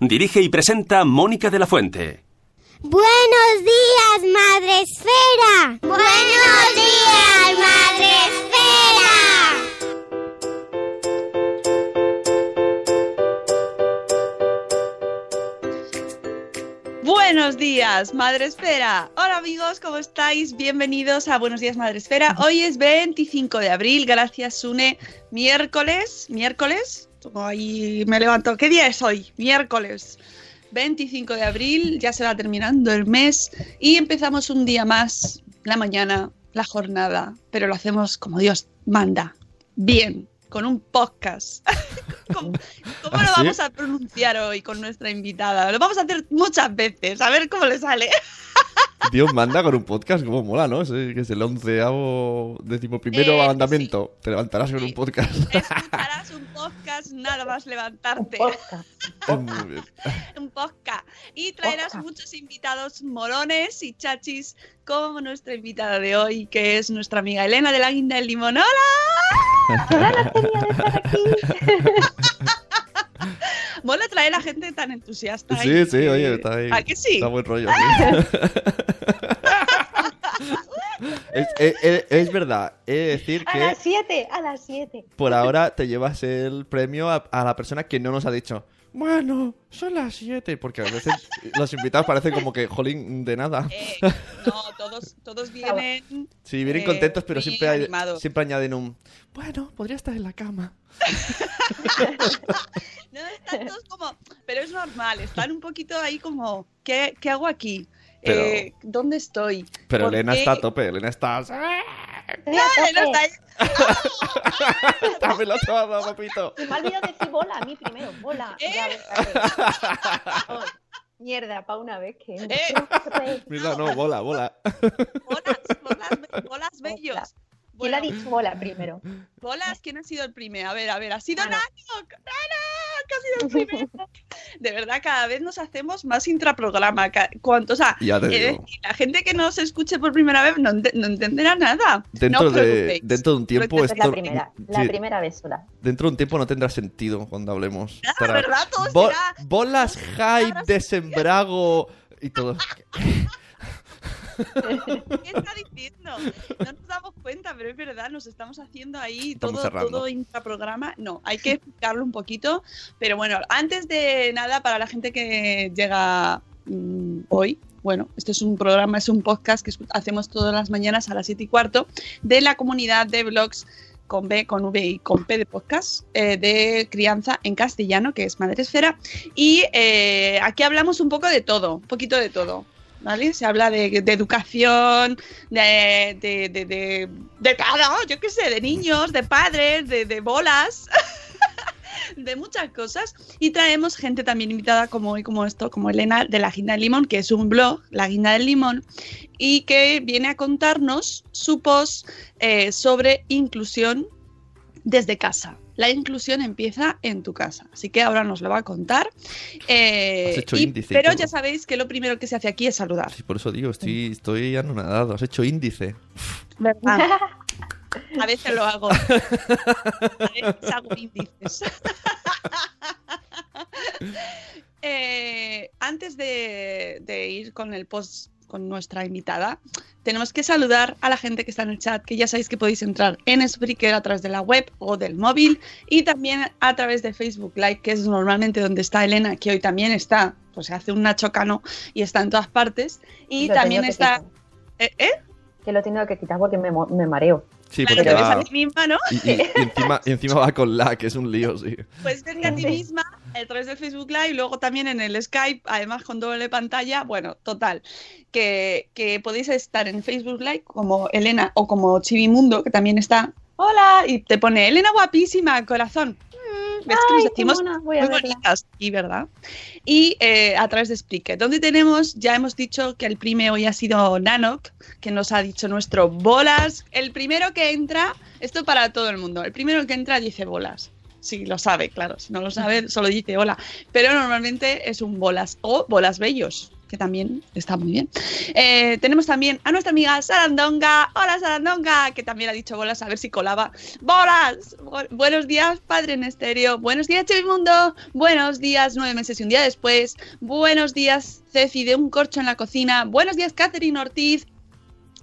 Dirige y presenta Mónica de la Fuente. Buenos días, Madre Esfera. Buenos días, Madre Esfera. Buenos días, Madre Esfera. Hola amigos, ¿cómo estáis? Bienvenidos a Buenos días, Madre Esfera. Hoy es 25 de abril, gracias Sune. Miércoles, miércoles, Ahí me levanto. ¿Qué día es hoy? Miércoles. 25 de abril, ya se va terminando el mes y empezamos un día más, la mañana, la jornada, pero lo hacemos como Dios manda, bien, con un podcast. ¿Cómo, cómo lo ¿Ah, sí? vamos a pronunciar hoy con nuestra invitada? Lo vamos a hacer muchas veces, a ver cómo le sale. Dios manda con un podcast, como mola, ¿no? Que es el onceavo, décimo primero Eh, mandamiento. Te levantarás con un podcast. Escucharás un podcast nada más levantarte. Muy bien. un podcast. Y traerás muchos invitados morones y chachis como nuestra invitada de hoy, que es nuestra amiga Elena de la Guinda del Limón. ¡Hola! Mola traer a gente tan entusiasta. Sí, y sí, que- oye, está ahí. ¿A que sí? Está buen rollo. sí. es, es- es- es verdad, he de decir A que las 7, a las 7. por ahora te llevas el premio a, a la persona que no nos ha dicho. Bueno, son las 7, porque a veces los invitados parecen como que, jolín, de nada. Eh, no, todos, todos vienen. Sí, vienen eh, contentos, pero siempre, hay- siempre añaden un... Bueno, podría estar en la cama. No, están todos como. Pero es normal, están un poquito ahí como. ¿Qué, qué hago aquí? Pero- Eh, ¿Dónde estoy? Pero ¿Por Elena qué? está a tope, Elena está... No, Elena está ahí. Dámelo todo, papito. Me ha olvidado decir bola a mí primero. Bola. Eh. Ya. Oh, mierda, para una vez que. Eh. Mira, no, bola, bola. Bolas, bolas, bolas bellos. ¿Quién ha dicho bola primero? bolas, ¿quién ha sido el primero? A ver, a ver, ha sido Nano. ¡Nano! ha sido el primero. De verdad, cada vez nos hacemos más intraprograma. Cuanto, o sea, Ya te digo. decir, la gente que nos escuche por primera vez no, ente- no entenderá nada. Dentro, no de, dentro de un tiempo Esta es esto... la primera. La sí, primera vez sola. Dentro de un tiempo no tendrá sentido cuando hablemos. Ah, Estará, ¿verdad? Todo "Bo- será- Bolas hype de sembrago y todo. ¿Qué está diciendo? No nos damos cuenta, pero es verdad, nos estamos haciendo ahí Estamos todo, cerrando. todo intraprograma. No, hay que explicarlo un poquito. Pero bueno, antes de nada, para la gente que llega mm, hoy, bueno, este es un programa, es un podcast que hacemos todas las mañanas a las 7 y cuarto de la comunidad de blogs con B, con V y con P de podcast eh, de crianza en castellano, que es Madre Esfera. Y eh, aquí hablamos un poco de todo, un poquito de todo. ¿Vale? Se habla de, educación, de, de, de, de, de todo, yo qué sé, de niños, de padres, de, de bolas. de muchas cosas y traemos gente también invitada como hoy, como esto, como Elena de La Guinda del Limón, que es un blog, La Guinda del Limón, y que viene a contarnos su post eh, sobre inclusión desde casa. La inclusión empieza en tu casa, así que ahora nos lo va a contar. Eh, Has hecho y- índice pero ya sabéis que lo primero que se hace aquí es saludar, Sí, por eso digo, estoy, estoy anonadado. Has hecho índice. ¿verdad? A veces lo hago. A veces hago índices. Eh, antes de, de ir con el post con nuestra invitada, tenemos que saludar a la gente que está en el chat, que ya sabéis que podéis entrar en Spreaker a través de la web o del móvil y también a través de Facebook Live, que es normalmente donde está Elena, que hoy también está, pues se hace un Nacho Cano y está en todas partes. Y Lo también está... ¿Eh? ¿eh? Que lo tengo que quitar porque me, mo- me mareo. Sí, Claro, porque te ves va... a ti misma, ¿no? Y, y- y encima, y encima va con la, que es un lío, sí. Pues verte a ti misma a través del Facebook Live luego también en el Skype, además con doble pantalla. Bueno, total, que, que podéis estar en Facebook Live como Elena o como Chivimundo, que también está. Hola, y te pone Elena guapísima, corazón. Mm, ¿Ves que nos Ay, decimos muy verla. bonitas y verdad? Y eh, a través de Spreaker, donde tenemos, ya hemos dicho que el primero hoy ha sido Nanok, que nos ha dicho nuestro bolas. El primero que entra, esto para todo el mundo, el primero que entra dice bolas. Si lo sabe, claro, si no lo sabe, solo dice hola. Pero normalmente es un bolas o bolas bellos, que también está muy bien. Eh, tenemos también a nuestra amiga Sarandonga. Hola Sarandonga, que también ha dicho bolas, a ver si colaba. ¡Bolas! Bu- buenos días, padre en estéreo. Buenos días, Mundo. Buenos días, nueve meses y un día después. Buenos días, Ceci de un corcho en la cocina. Buenos días, Catherine Ortiz.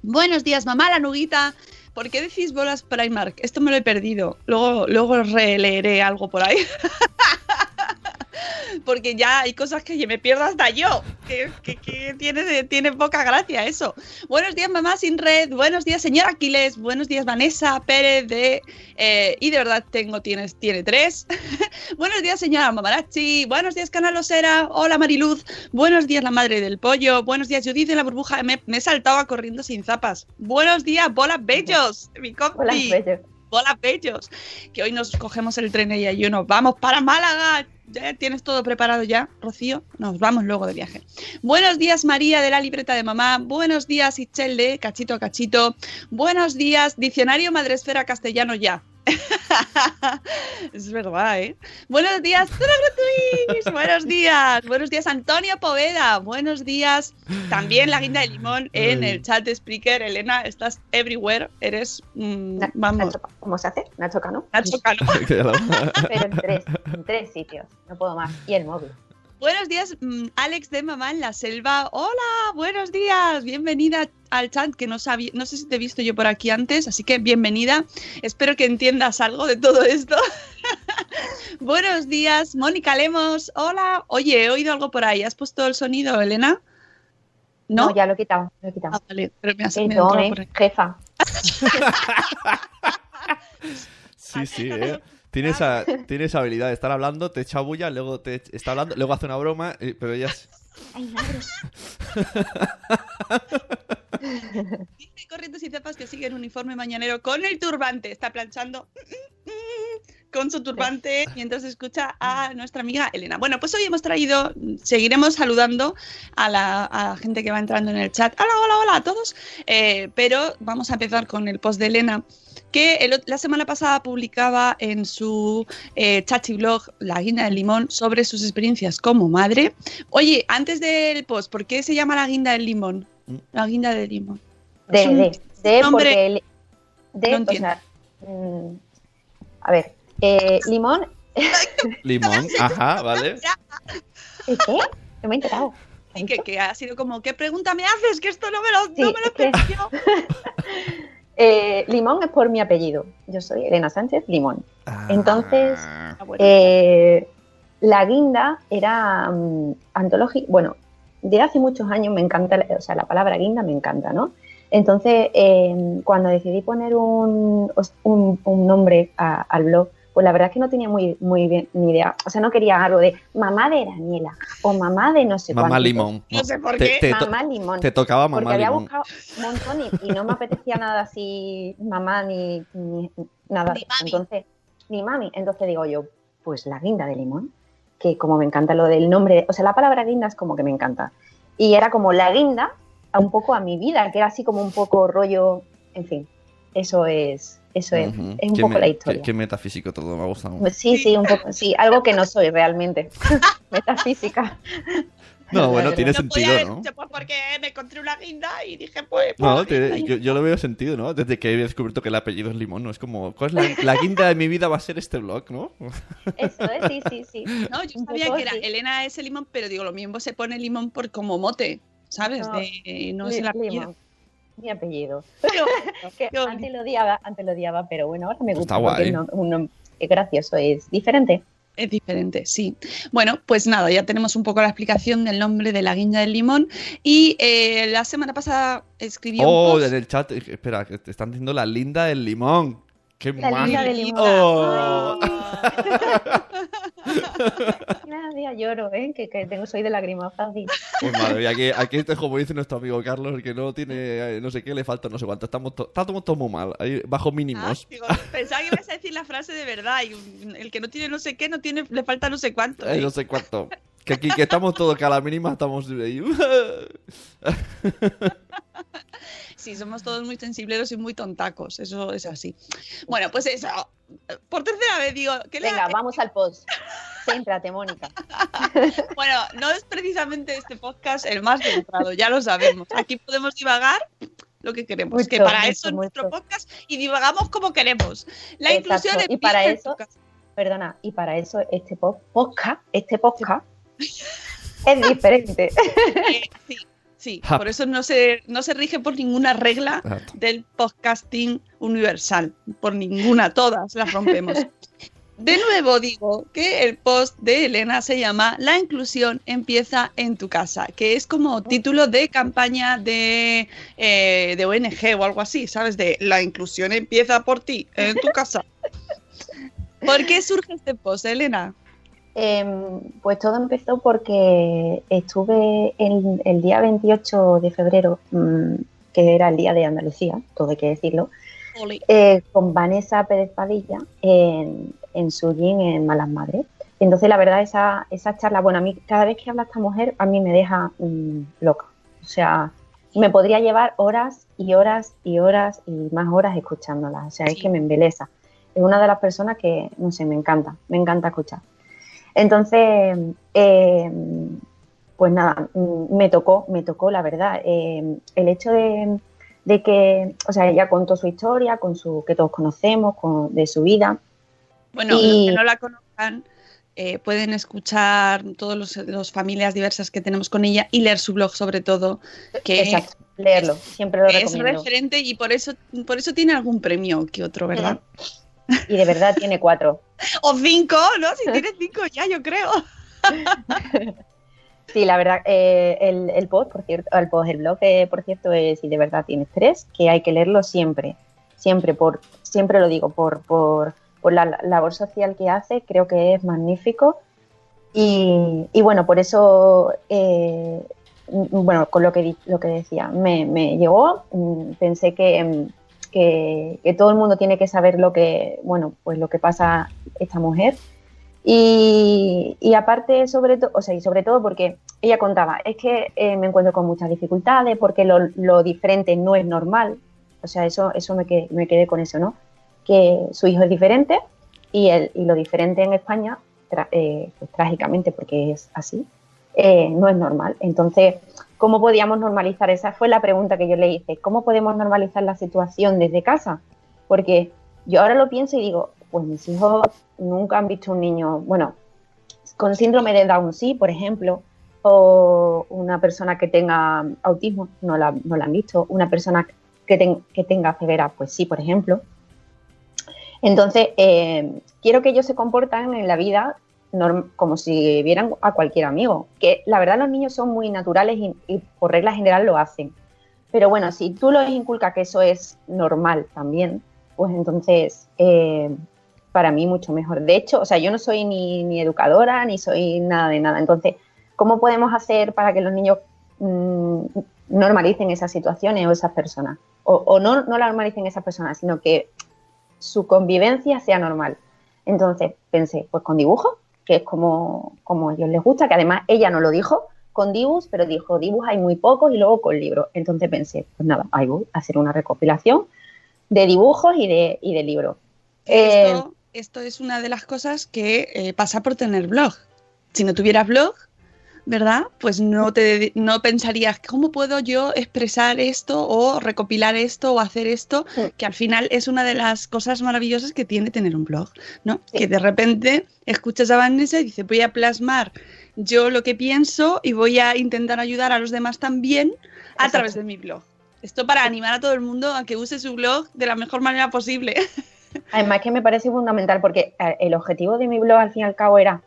Buenos días, mamá la nuguita. ¿Por qué decís bolas Primark? Esto me lo he perdido. Luego, luego releeré algo por ahí. Porque ya hay cosas que me pierdo hasta yo. Que, que- que tiene, tiene poca gracia eso. Buenos días, mamá sin red. Buenos días, señor Aquiles. Buenos días, Vanessa Pérez de. eh, y de verdad tengo, tienes, tiene tres. Buenos días, señora Mamarachi. Buenos días, Canal Osera. Hola, Mariluz. Buenos días, la madre del pollo. Buenos días, Judith de la burbuja. Me, me he saltado a corriendo sin zapas. Buenos días, bolas bellos. Mi compi. Hola, bello. Bolas bellos. Que hoy nos cogemos el tren y yo nos vamos para Málaga. ¿Ya ¿Tienes todo preparado ya, Rocío? Nos vamos luego de viaje. Buenos días, María de la libreta de mamá. Buenos días, Ichel de Cachito a Cachito. Buenos días, Diccionario Madresfera Castellano ya. es verdad, ¿eh? Buenos días, Tururutruis. Buenos días. Buenos días, Antonio Poveda. Buenos días. También la guinda de limón en Ay. el chat de Spreaker. Elena, estás everywhere. Eres, mm, Na- vamos, Nacho- ¿Cómo se hace? Nacho Cano. Nacho Cano. Pero en tres, en tres sitios. No puedo más. Y el móvil. Buenos días, mm, Alex de Mamá en la Selva. Hola, buenos días. Bienvenida al chat que no sabía, no sé si te he visto yo por aquí antes, así que bienvenida. Espero que entiendas algo de todo esto. buenos días, Mónica Lemos. Hola. Oye, he oído algo por ahí. ¿Has puesto el sonido, Elena? No, No. ya lo he quitado. Lo he quitado. Ah, vale, pero me has Perdón, eh, ahí. jefa. Sí, sí, ¿eh? Tiene esa, tiene esa habilidad de estar hablando, te echa bulla, luego te está hablando, luego hace una broma, pero ella es... Ay. Dice corriendo sin cepas que sigue en uniforme mañanero con el turbante. Está planchando con su turbante mientras escucha a nuestra amiga Elena. Bueno, pues hoy hemos traído, seguiremos saludando a la, a la gente que va entrando en el chat. Hola, hola, hola a todos. Eh, pero vamos a empezar con el post de Elena que el la semana pasada publicaba en su eh, chachi blog La Guinda del Limón sobre sus experiencias como madre. Oye, antes del post, ¿por qué se llama La Guinda del Limón? La Guinda del Limón. De, un de, de, nombre- porque... el- De, No o entiendo. sea, mm, a ver, eh, limón... Limón, ajá, ¿vale? ¿Y ¿Qué? No me he enterado. ¿Qué ha Y que, ha sido como, ¿qué pregunta me haces? Que esto no me lo, Sí, no me lo es que-. Eh, Limón es por mi apellido. Yo soy Elena Sánchez Limón. Entonces, Ah, Ah, bueno. Eh, la guinda era antológica. Bueno, de hace muchos años me encanta, o sea, la palabra guinda me encanta, ¿no? Entonces, eh, cuando decidí poner un, os- un- un nombre a- al blog, pues la verdad es que no tenía muy, muy bien ni idea. O sea, no quería algo de mamá de Daniela o mamá de no sé Mamá cuánto. Limón. No sé por qué. te Mamá Limón. Te tocaba Porque mamá había limón. buscado un montón y, y no me apetecía nada así, mamá ni, ni nada. Ni mami. Entonces, ni mami. Entonces digo yo, pues la guinda de limón, que como me encanta lo del nombre, o sea, la palabra guinda es como que me encanta. Y era como la guinda a un poco a mi vida, que era así como un poco rollo, en fin, eso es, eso es, es un poco me- la historia. Qué, qué metafísico todo, me ha gustado. Pues sí, sí, un poco, sí, algo que no soy realmente. Metafísica. No, bueno, tiene No podía sentido, haber ¿no? pues porque me encontré una guinda y dije, pues. No, pues, tiene- y- yo, yo lo veo sentido, ¿no? Desde que he descubierto que el apellido es Limón, ¿no? Es como, ¿cuál es la, la guinda de mi vida va a ser este blog, ¿no? Eso es, sí, sí, sí. No, yo Un sabía poco que era sí. Elena ese limón, pero digo, lo mismo se pone limón por como mote, ¿sabes? No, De, no es el apellido. Mi apellido. Que antes lo odiaba, antes lo odiaba, pero bueno, ahora me gusta está porque guay. es un un nom- es gracioso, es diferente. Es diferente, sí. Bueno, pues nada, ya tenemos un poco la explicación del nombre de la guinda del limón. Y eh, la semana pasada escribió un Oh, post. en el chat, espera, que te están diciendo la linda del limón. ¡Qué La limón. Oh. Cada día lloro, ¿eh? Que, que tengo, soy de lágrima fácil. Pues madre mía, aquí, aquí este, como dice nuestro amigo Carlos, el que no tiene eh, no sé qué, le falta no sé cuánto. Estamos, to- estamos todos muy mal, ahí, bajo Ah, mínimos. digo, pensaba que ibas a decir la frase de verdad. Y el que no tiene no sé qué, no tiene, le falta no sé cuánto. Eh, ¿eh? no sé cuánto. Que aquí que estamos todos, que a la mínima estamos ahí. Sí, somos todos muy sensibleros y muy tontacos. Eso es así. Bueno, pues eso. Por tercera vez digo, que Venga, vamos al post. Céntrate, Mónica. Bueno, no es precisamente este podcast el más centrado, ya lo sabemos. Aquí podemos divagar lo que queremos, Mucho, que para mucho, eso es nuestro podcast y divagamos como queremos. La Exacto, inclusión y para eso-. Perdona, y para eso este po- podcast, este podcast es diferente. Sí, sí, por eso no se, no se rige por ninguna regla Exacto. del podcasting universal, por ninguna, todas las rompemos. De nuevo digo que el post de Elena se llama La inclusión empieza en tu casa, que es como título de campaña de, eh, de ONG o algo así, ¿sabes? De La inclusión empieza por ti, en tu casa. ¿Por qué surge este post, Elena? Em, pues todo empezó porque estuve el, el día 28 de febrero, mm, que era el día de Andalucía, todo hay que decirlo, eh, con Vanessa Pérez Padilla en, en su gym en Malas Madres. Entonces, la verdad, esa, esa charla, bueno, a mí cada vez que habla esta mujer, a mí me deja mm, loca. O sea, me podría llevar horas y horas y horas y más horas escuchándola. O sea, es que me embeleza. Es una de las personas que, no sé, me encanta, me encanta escuchar. Entonces, eh, pues nada, me tocó, me tocó, la verdad. Eh, el hecho de, de que, o sea, ella contó su historia, con su, que todos conocemos, con, de su vida. Bueno, Y- los que no la conozcan eh, pueden escuchar todas los, los familias diversas que tenemos con ella y leer su blog sobre todo, que Exacto, leerlo, siempre lo es recomiendo. referente y por eso, por eso tiene algún premio que otro, ¿verdad? Y de verdad tiene cuatro. O cinco, ¿no? Si tienes cinco ya, yo creo. Sí, la verdad, eh, el, el post, por cierto, el post, el blog, eh, por cierto, es si de verdad tienes tres, que hay que leerlo siempre, siempre, por, siempre lo digo, por, por, por la la labor social que hace, creo que es magnífico. Y, y bueno, por eso, eh, bueno, con lo que, lo que decía, me, me llegó, mm, pensé que, mm, que, que todo el mundo tiene que saber lo que, bueno, pues lo que pasa esta mujer. Y, y aparte, sobre todo, o sea, y sobre todo porque ella contaba, es que eh, me encuentro con muchas dificultades, porque lo, lo diferente no es normal. O sea, eso, eso me, quedé, me quedé con eso, ¿no? Que su hijo es diferente y, el, y lo diferente en España, eh, pues, trágicamente, porque es así, eh, no es normal. Entonces, ¿cómo podíamos normalizar? Esa fue la pregunta que yo le hice. ¿Cómo podemos normalizar la situación desde casa? Porque yo ahora lo pienso y digo, pues mis hijos nunca han visto un niño, bueno, con síndrome de Down sí, por ejemplo, o una persona que tenga autismo, no la, no la han visto, una persona que, ten- que tenga ceguera, pues sí, por ejemplo. Entonces, eh, quiero que ellos se comportan en la vida como si vieran a cualquier amigo, que la verdad los niños son muy naturales y, por regla general lo hacen. Pero bueno, si tú los inculcas que eso es normal también, pues entonces eh, para mí mucho mejor. De hecho, o sea, yo no soy ni, educadora ni soy nada de nada. Entonces, ¿cómo podemos hacer para que los niños mm, normalicen esas situaciones o esas personas? O, o no, no la normalicen esas personas, sino que su convivencia sea normal. Entonces pensé, pues con dibujos, que es como, como a ellos les gusta, que además ella no lo dijo con dibujos, pero dijo dibujos hay muy pocos y luego con libros. Entonces pensé, pues nada, ahí voy a hacer una recopilación de dibujos y de, y de libros. Esto, esto es una de las cosas que eh, pasa por tener blog. Si no tuvieras blog, ¿verdad? Pues no te no pensarías cómo puedo yo expresar esto o recopilar esto o hacer esto, que al final es una de las cosas maravillosas que tiene tener un blog, ¿no? Que de repente escuchas a Vanessa y dice, voy a plasmar yo lo que pienso y voy a intentar ayudar a los demás también a través de mi blog. Esto para animar a todo el mundo a que use su blog de la mejor manera posible. Además que me parece fundamental porque eh, el objetivo de mi blog al fin y al cabo era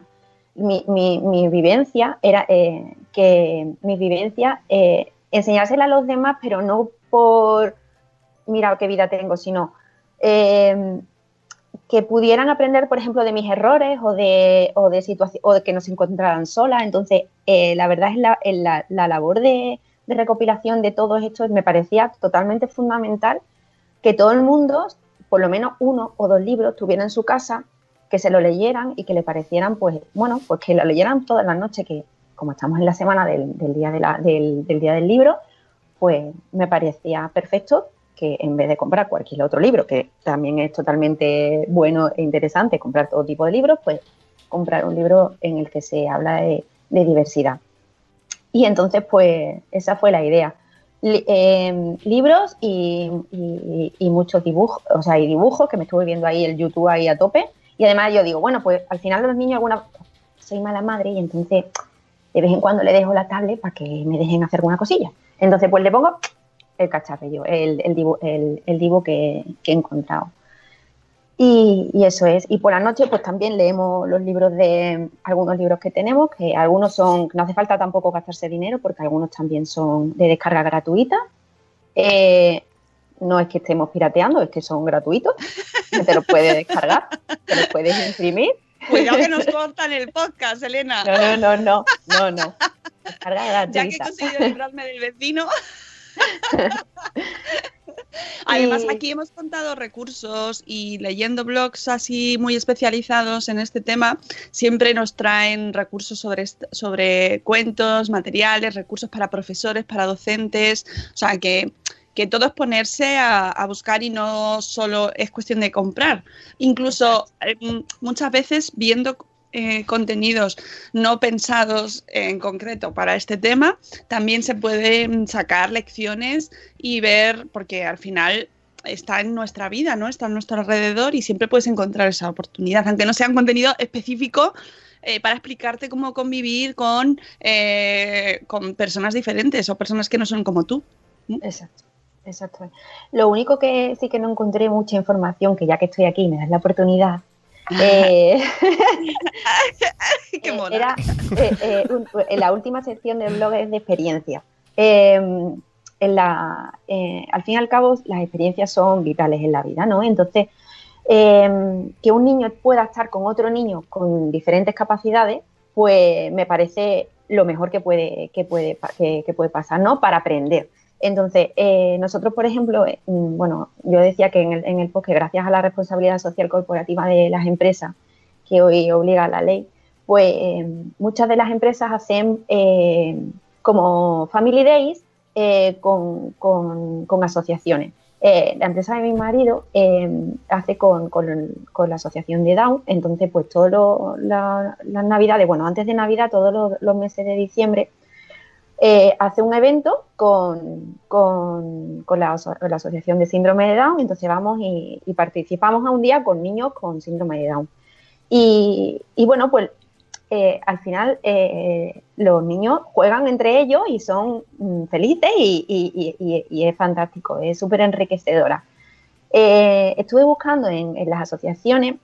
mi, mi, mi vivencia, era eh, que mi vivencia, eh, enseñársela a los demás, pero no por, mira qué vida tengo, sino eh, que pudieran aprender, por ejemplo, de mis errores o de, o de, o de que no se encontraran solas. Entonces, eh, la verdad es la, la, la labor de, de recopilación de todo esto me parecía totalmente fundamental que todo el mundo, por lo menos uno o dos libros, tuviera en su casa, que se lo leyeran y que le parecieran, pues, bueno, pues que lo leyeran todas las noches, que como estamos en la semana del, del día, de la, del, del día del libro, pues me parecía perfecto que en vez de comprar cualquier otro libro, que también es totalmente bueno e interesante comprar todo tipo de libros, pues comprar un libro en el que se habla de, diversidad. Y entonces, pues, esa fue la idea. Eh, libros y, y- y muchos dibujos, o sea, y dibujos, que me estuve viendo ahí el YouTube ahí a tope. Y además yo digo, bueno, pues al final los niños alguna soy mala madre y entonces de vez en cuando le dejo la tablet para que me dejen hacer alguna cosilla. Entonces, pues le pongo el cacharrillo, el, el dibu, el, el dibu que, que he encontrado. Y, y eso es. Y por la noche, pues también leemos los libros de algunos libros que tenemos, que algunos son, no hace falta tampoco gastarse dinero, porque algunos también son de descarga gratuita. Eh, no es que estemos pirateando, es que son gratuitos. que Te los puedes descargar, te los puedes imprimir. Cuidado que nos cortan el podcast, Elena. No, no, no, no, no, no. Descarga Ya que he gratuita. conseguido librarme del vecino. Además, aquí hemos contado recursos y leyendo blogs así muy especializados en este tema, siempre nos traen recursos sobre, sobre cuentos, materiales, recursos para profesores, para docentes, o sea que, que todo es ponerse a, buscar y no solo es cuestión de comprar. Incluso eh, muchas veces viendo eh, contenidos no pensados en concreto para este tema, también se pueden sacar lecciones y ver, porque al final está en nuestra vida, ¿no? Está a nuestro alrededor y siempre puedes encontrar esa oportunidad, aunque no sea un contenido específico eh, para explicarte cómo convivir con, eh, con personas diferentes o personas que no son como tú. Exacto, exacto. Lo único que sí que no encontré mucha información, que ya que estoy aquí y me das la oportunidad, eh, Qué era eh, eh, un- en la última sección del blog es de experiencia. Eh, en la, eh, al fin y al cabo, las experiencias son vitales en la vida, ¿no? Entonces, eh, que un niño pueda estar con otro niño con diferentes capacidades, pues me parece lo mejor que puede, que puede, que, que puede pasar, ¿no? Para aprender. Entonces, eh, nosotros, por ejemplo, eh, mm, bueno, yo decía que en el, en el post que gracias a la responsabilidad social corporativa de las empresas, que hoy obliga la ley, pues eh, muchas de las empresas hacen eh, como Family Days eh, con, con- asociaciones. La empresa de mi marido hace con, con- la asociación de Down, entonces pues todas las navidades, bueno, antes de Navidad, todos los meses de diciembre, eh, hace un evento con, con- con la, aso- la Asociación de Síndrome de Down, entonces vamos y, participamos a un día con niños con síndrome de Down. Y, y bueno, pues eh, al final eh, los niños juegan entre ellos y son mm, felices y, y- es fantástico, es súper enriquecedora. Estuve buscando en, en las asociaciones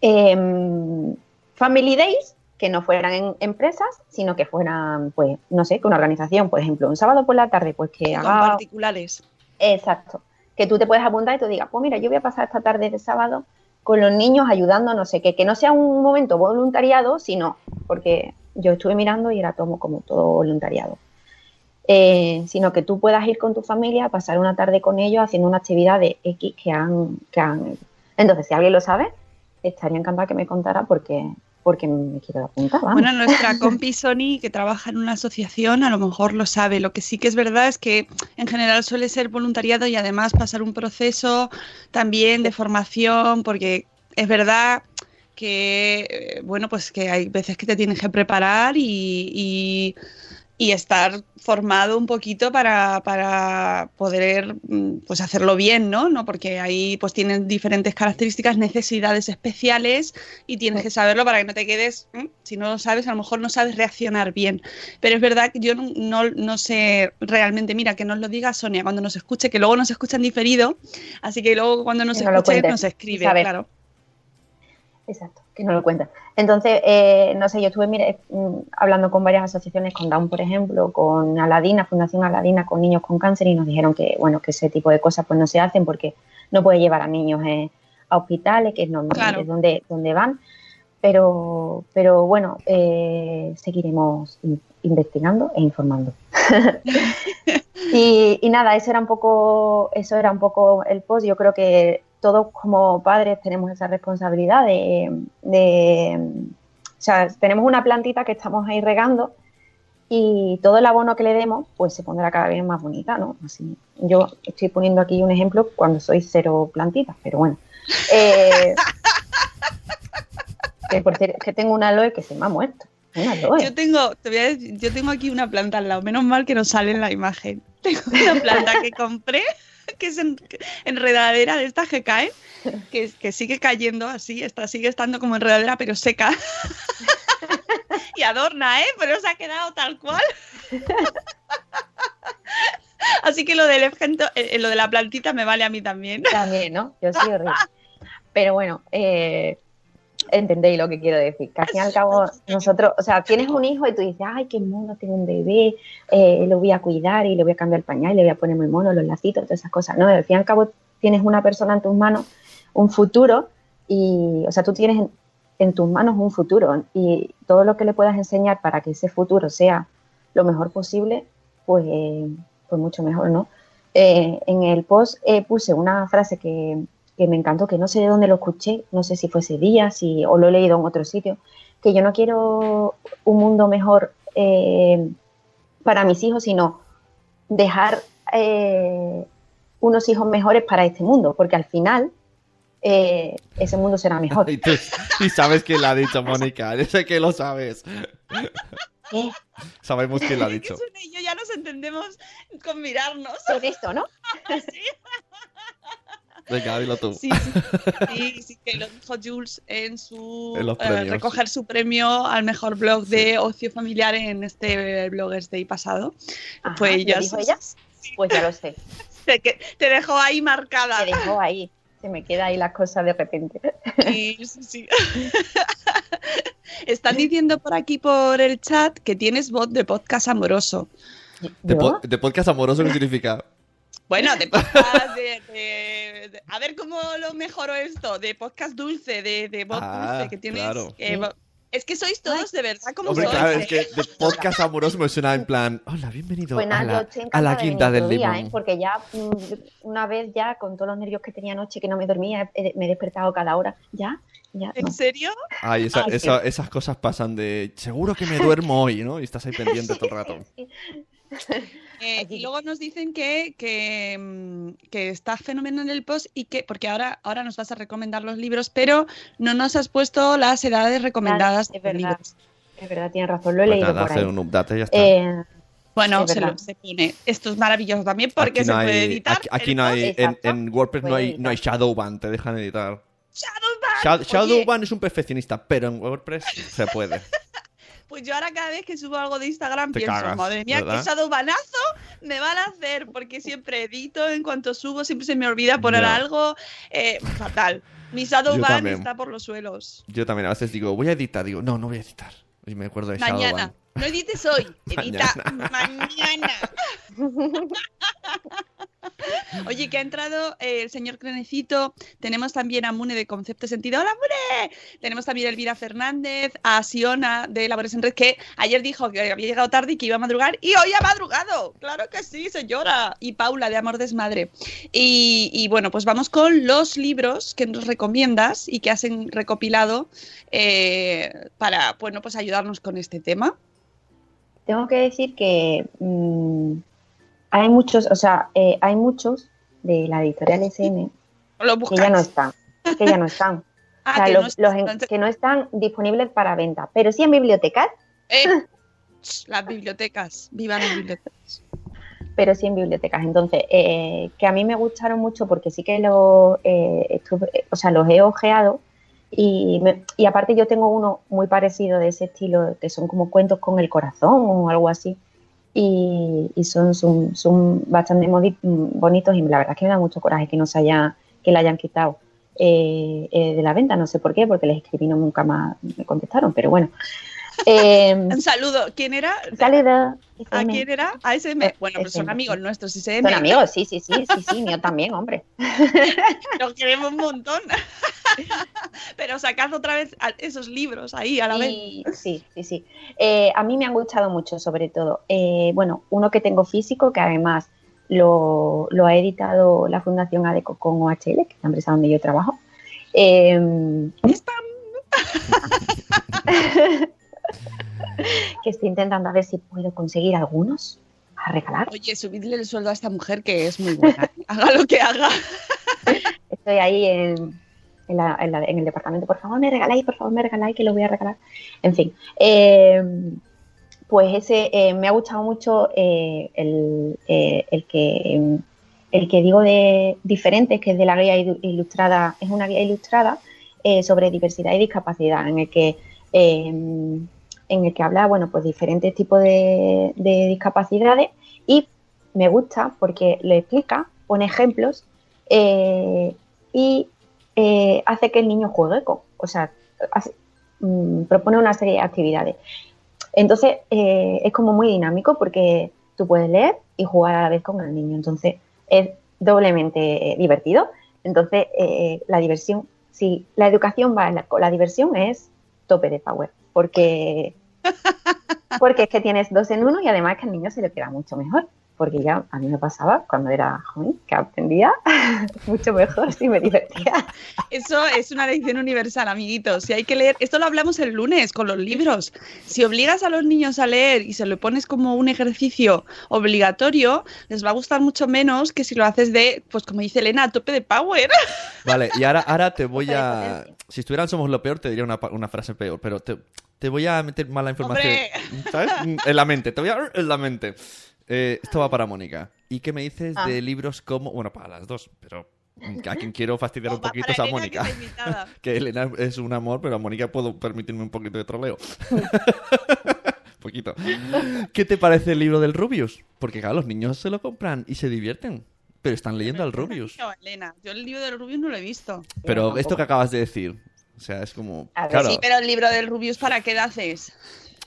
em, Family Days que no fueran en empresas, sino que fueran, pues, no sé, que una organización, por ejemplo, un sábado por la tarde, pues que Con haga particulares. Exacto. Que tú te puedes apuntar y tú digas, pues mira, yo voy a pasar esta tarde de sábado con los niños ayudando, no sé qué, que no sea un momento voluntariado, sino porque yo estuve mirando y era todo como todo voluntariado. Eh, sino que tú puedas ir con tu familia a pasar una tarde con ellos haciendo una actividad de X que han, que han. Entonces, si alguien lo sabe, estaría encantada que me contara porque, porque me quiero apuntar. vamos. Bueno, nuestra compi Sony, que trabaja en una asociación, a lo mejor lo sabe. Lo que sí que es verdad es que en general suele ser voluntariado y además pasar un proceso también de formación, porque es verdad que, eh, bueno, pues que hay veces que te tienes que preparar y, y- y estar formado un poquito para, para poder mm, pues hacerlo bien, ¿no? ¿no? Porque ahí pues tienen diferentes características, necesidades especiales y tienes que saberlo para que no te quedes, ¿m? si no lo sabes, a lo mejor no sabes reaccionar bien. Pero es verdad que yo no, no, no sé realmente, mira, que nos lo diga Sonia cuando nos escuche, que luego nos escuchan diferido, así que luego cuando nos escuche nos escribe, claro. Exacto, que no lo cuentan. Entonces, eh, no sé, yo estuve mm, hablando con varias asociaciones, con Down, por ejemplo, con Aladina, Fundación Aladina, con niños con cáncer, y nos dijeron que, bueno, que ese tipo de cosas pues no se hacen porque no puede llevar a niños eh, a hospitales, que es normalmente Claro. donde, donde van. Pero, pero bueno, eh, seguiremos in- investigando e informando. y, y nada, eso era un poco, eso era un poco el post. Yo creo que todos como padres tenemos esa responsabilidad de, de- o sea, tenemos una plantita que estamos ahí regando y todo el abono que le demos, pues se pondrá cada vez más bonita, ¿no? Así, yo estoy poniendo aquí un ejemplo cuando soy cero plantitas, pero bueno. Eh, que por cierto, que tengo una aloe que se me ha muerto. Yo tengo, te voy a decir, yo tengo aquí una planta al lado, menos mal que no sale en la imagen. Tengo una planta que compré, que es en- enredadera de estas que caen, que, que sigue cayendo así, está, sigue estando como enredadera, pero seca. y adorna, ¿eh? Pero se ha quedado tal cual. Así que lo del evento, eh, lo de la plantita me vale a mí también. También, ¿no? Yo soy horrible. Pero bueno, eh, entendéis lo que quiero decir. Que al fin y al cabo, nosotros, o sea, tienes un hijo y tú dices, ay, qué mono, tengo un bebé, eh, lo voy a cuidar y le voy a cambiar el pañal, le voy a poner muy mono, los lacitos, todas esas cosas. No, al fin y al cabo, tienes una persona en tus manos, un futuro, y, o sea, tú tienes en, tus manos un futuro y todo lo que le puedas enseñar para que ese futuro sea lo mejor posible, pues, eh, pues mucho mejor, ¿no? Eh, en el post puse una frase que, que me encantó, que no sé de dónde lo escuché, no sé si fue ese día si, o lo he leído en otro sitio, que yo no quiero un mundo mejor eh, para mis hijos, sino dejar eh, unos hijos mejores para este mundo, porque al final eh, ese mundo será mejor. Y, tú- y sabes quién lo ha dicho, Mónica. Yo sé que lo sabes. ¿Qué? Sabemos quién lo ha Que dicho. Sune y yo ya nos entendemos con mirarnos. Con esto, ¿no? Sí. Venga, dilo tú. Sí, sí, sí, sí, que lo dijo Jules en su En los eh, premios. recoger su premio al mejor blog de ocio familiar en este Bloggers Day pasado. Ajá, pues ¿lo ya dijo sé- ella? Pues ya lo sé. te, que- te dejó ahí marcada. Me dejó ahí. Se me queda ahí las cosas de repente. Sí, sí, sí. Están diciendo por aquí por el chat que tienes voz de podcast amoroso. De, de podcast amoroso, ¿qué significa? Bueno, de podcast de, de- de- A ver cómo lo mejoro esto. De podcast dulce, de, de voz Ah, dulce que tienes. claro. eh, es que sois todos de verdad como Hombre, sois. claro, eh. es que de podcast amoroso me suena en plan, hola, bienvenido Pues nada, a la, a la quinta del día, limón. ¿eh? porque ya mm, una vez ya con todos los nervios que tenía anoche que no me dormía, he- me he despertado cada hora. ¿Ya? ¿Ya? ¿En no. serio? Ay, esa- Ay, esa- esas cosas pasan de, seguro que me duermo hoy, ¿no? Y estás ahí pendiente todo el rato. Eh, y luego nos dicen que, que, mm, que está fenomenal el post y que, porque ahora, ahora nos vas a recomendar los libros, pero no nos has puesto las edades recomendadas es de los verdad. libros. Es verdad, tienes razón, lo he Pues leído nada, por hacer ahí. un update y ya está. Eh, Bueno, Es se, lo, se pone. Esto es maravilloso también porque se puede editar. aquí, no hay, post. en, WordPress no hay, no hay. Shadowban, te dejan editar. Shadowban es un perfeccionista, pero en WordPress se puede. Pues yo ahora cada vez que subo algo de Instagram Te pienso, cagas, madre mía, ¿verdad? qué shadowbanazo me van a hacer, porque siempre edito, en cuanto subo siempre se me olvida poner Ya. algo eh, fatal. Mi shadowban está por los suelos. Yo también a veces digo, voy a editar, digo, no, no voy a editar. Y me acuerdo de Mañana. Shadowban. No edites hoy, edita mañana. Oye, que ha entrado eh, el señor Crenecito. Tenemos también a Mune de Concepto Sentido. ¡Hola, Mune! Tenemos también a Elvira Fernández, a Siona de Labores en Red, que ayer dijo que había llegado tarde y que iba a madrugar. ¡Y hoy ha madrugado! ¡Claro que sí, señora! Y Paula de Amor Desmadre. Y, y bueno, pues vamos con los libros que nos recomiendas y que has recopilado eh, para, bueno, pues ayudarnos con este tema. Tengo que decir que mm, hay muchos, o sea, eh, hay muchos de la editorial SM que ya no están, que ya no están. Ah, o sea, que los, no están. los en- que no están disponibles para venta, pero sí en bibliotecas, Eh, las bibliotecas. ¡Viva las bibliotecas! pero sí en bibliotecas. Entonces, eh, que a mí me gustaron mucho porque sí que los, eh, estuve- o sea, los he ojeado y, me- y aparte yo tengo uno muy parecido de ese estilo, que son como cuentos con el corazón o algo así. Y, y son, son, son bastante bonitos y la verdad es que me da mucho coraje que no se haya, que la hayan quitado eh, eh, de la venta. No sé por qué, porque les escribí no nunca más me contestaron, pero bueno. Eh, Un saludo. ¿Quién era? Saludos. ¿A quién era? A SM. Eh, Bueno, pero son amigos nuestros. Son amigos, sí, sí, sí, sí, sí, mío también, hombre. Los queremos un montón. pero sacad otra vez esos libros ahí a la vez. Sí, sí, sí. Eh, a mí me han gustado mucho, sobre todo. Eh, bueno, uno que tengo físico, que además lo, lo ha editado la Fundación ADECO con OHL, que es la empresa donde yo trabajo. Eh, que estoy intentando a ver si puedo conseguir algunos a regalar. Oye, subidle el sueldo a esta mujer que es muy buena. haga lo que haga. Estoy ahí en, en, la- en la- en el departamento, por favor me regaláis, por favor me regaláis, que lo voy a regalar. En fin, eh, pues ese eh, me ha gustado mucho eh, el, el que el que digo de diferentes, que es de la guía ilu- ilustrada, es una guía ilustrada sobre diversidad y discapacidad, en el que en el que habla, bueno, pues diferentes tipos de, de discapacidades y me gusta porque lo explica, pone ejemplos y eh, hace que el niño juegue con, o sea, hace- mm, propone una serie de actividades. Entonces eh, es como muy dinámico porque tú puedes leer y jugar a la vez con el niño, entonces es doblemente eh, divertido. Entonces eh, la diversión, si la educación va en la, la diversión es tope de power, porque porque es que tienes dos en uno y además que al niño se le queda mucho mejor. Porque ya a mí me pasaba cuando era joven que aprendía mucho mejor si me divertía. Eso es una lección universal, amiguitos. Si hay que leer, esto lo hablamos el lunes con los libros. Si obligas a los niños a leer y se lo pones como un ejercicio obligatorio, les va a gustar mucho menos que si lo haces de, pues como dice Elena, a tope de power. Vale, y ahora, ahora te voy a... Si estuvieran Somos lo Peor, te diría una, una frase peor, pero te, te voy a meter mala información. ¡Hombre! ¿Sabes? En la mente, te voy a... En la mente. Eh, esto va para Mónica. ¿Y qué me dices Ah. de libros como... Bueno, para las dos, pero a quien quiero fastidiar un poquito es a Mónica. que Elena es un amor, pero a Mónica puedo permitirme un poquito de troleo. poquito. ¿Qué te parece el libro del Rubius? Porque claro, los niños se lo compran y se divierten. Pero están leyendo al Rubius. No, Elena, yo el libro del Rubius no lo he visto. Pero esto que acabas de decir, o sea, es como... A ver, Claro, Sí, pero el libro del Rubius, ¿para qué edad es?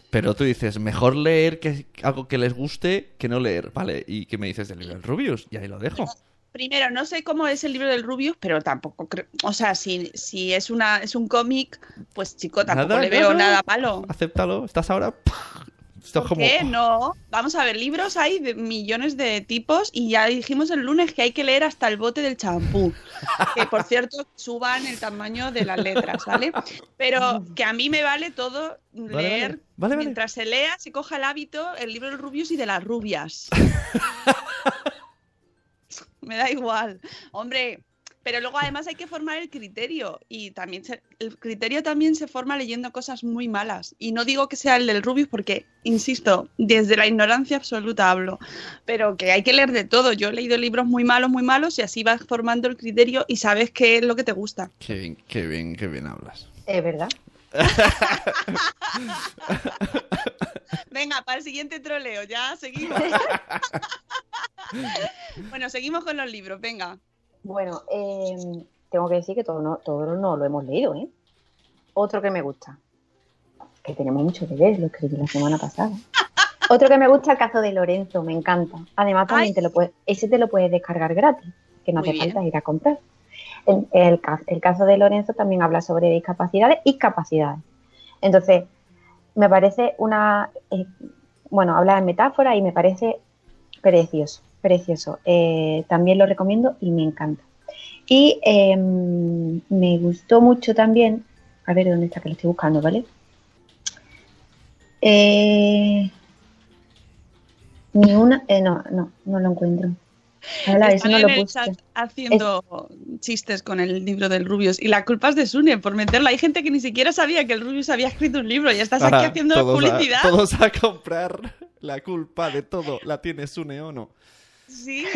Pero tú dices, mejor leer que algo que les guste que no leer. Vale, ¿y qué me dices del libro del Rubius? Y ahí lo dejo. Primero, no sé cómo es el libro del Rubius, pero tampoco creo. O sea, si, si es una es un cómic, pues chico, tampoco Nada, le veo nada. nada malo. Acéptalo, estás ahora... Esto es ¿Por como... qué no? Vamos a ver, libros hay de millones de tipos y ya dijimos el lunes que hay que leer hasta el bote del champú. Que por cierto, suban el tamaño de las letras, ¿vale? Pero que a mí me vale todo leer. vale. Vale, vale. Mientras se lea, se coja el hábito, el libro del Rubius y de las rubias. me da igual. Hombre, pero luego además hay que formar el criterio y también se- el criterio también se forma leyendo cosas muy malas. Y no digo que sea el del Rubius porque, insisto, desde la ignorancia absoluta hablo, pero que hay que leer de todo. Yo he leído libros muy malos, muy malos y así vas formando el criterio y sabes qué es lo que te gusta. Qué bien, qué bien, qué bien hablas. Es verdad. Venga, para el siguiente troleo, ya seguimos. bueno, seguimos con los libros, venga. Bueno, eh, tengo que decir que todo no, todo no lo hemos leído, ¿eh? Otro que me gusta, que tenemos muchos deberes, lo escribí la semana pasada. Otro que me gusta, el caso de Lorenzo, me encanta. Además, también Ay. te lo puedes, ese te lo puedes descargar gratis, que no Muy hace bien. falta ir a comprar. El, el ca- el caso de Lorenzo también habla sobre discapacidades y capacidades. Entonces, me parece una, eh, bueno, habla en metáfora y me parece precioso, precioso. Eh, también lo recomiendo y me encanta. Y eh, me gustó mucho también, a ver dónde está que lo estoy buscando, ¿vale? Eh, ni una, eh, no, no, no lo encuentro. Hala, eso no en lo el chat haciendo chistes con el libro del Rubius y la culpa es de Sune por meterlo. Hay gente que ni siquiera sabía que el Rubius había escrito un libro y estás aquí haciendo todos a- publicidad. todos a comprar. La culpa de todo la tiene Sune o no. Sí.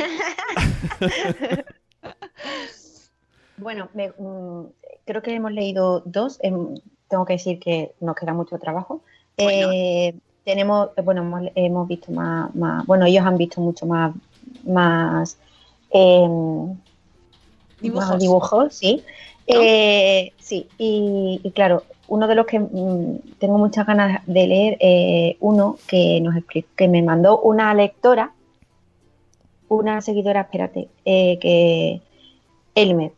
Bueno, me- mm, creo que hemos leído dos. em, tengo que decir que nos queda mucho trabajo. Bueno. Eh, tenemos, eh, bueno, hemos, hemos visto más, más- bueno, ellos han visto mucho más, más, em, Dibujos. más dibujos, sí. ¿No? Eh, sí, y, y claro, uno de los que mm, tengo muchas ganas de leer, eh, uno que nos que me mandó una lectora, una seguidora, espérate, eh, que Elmer,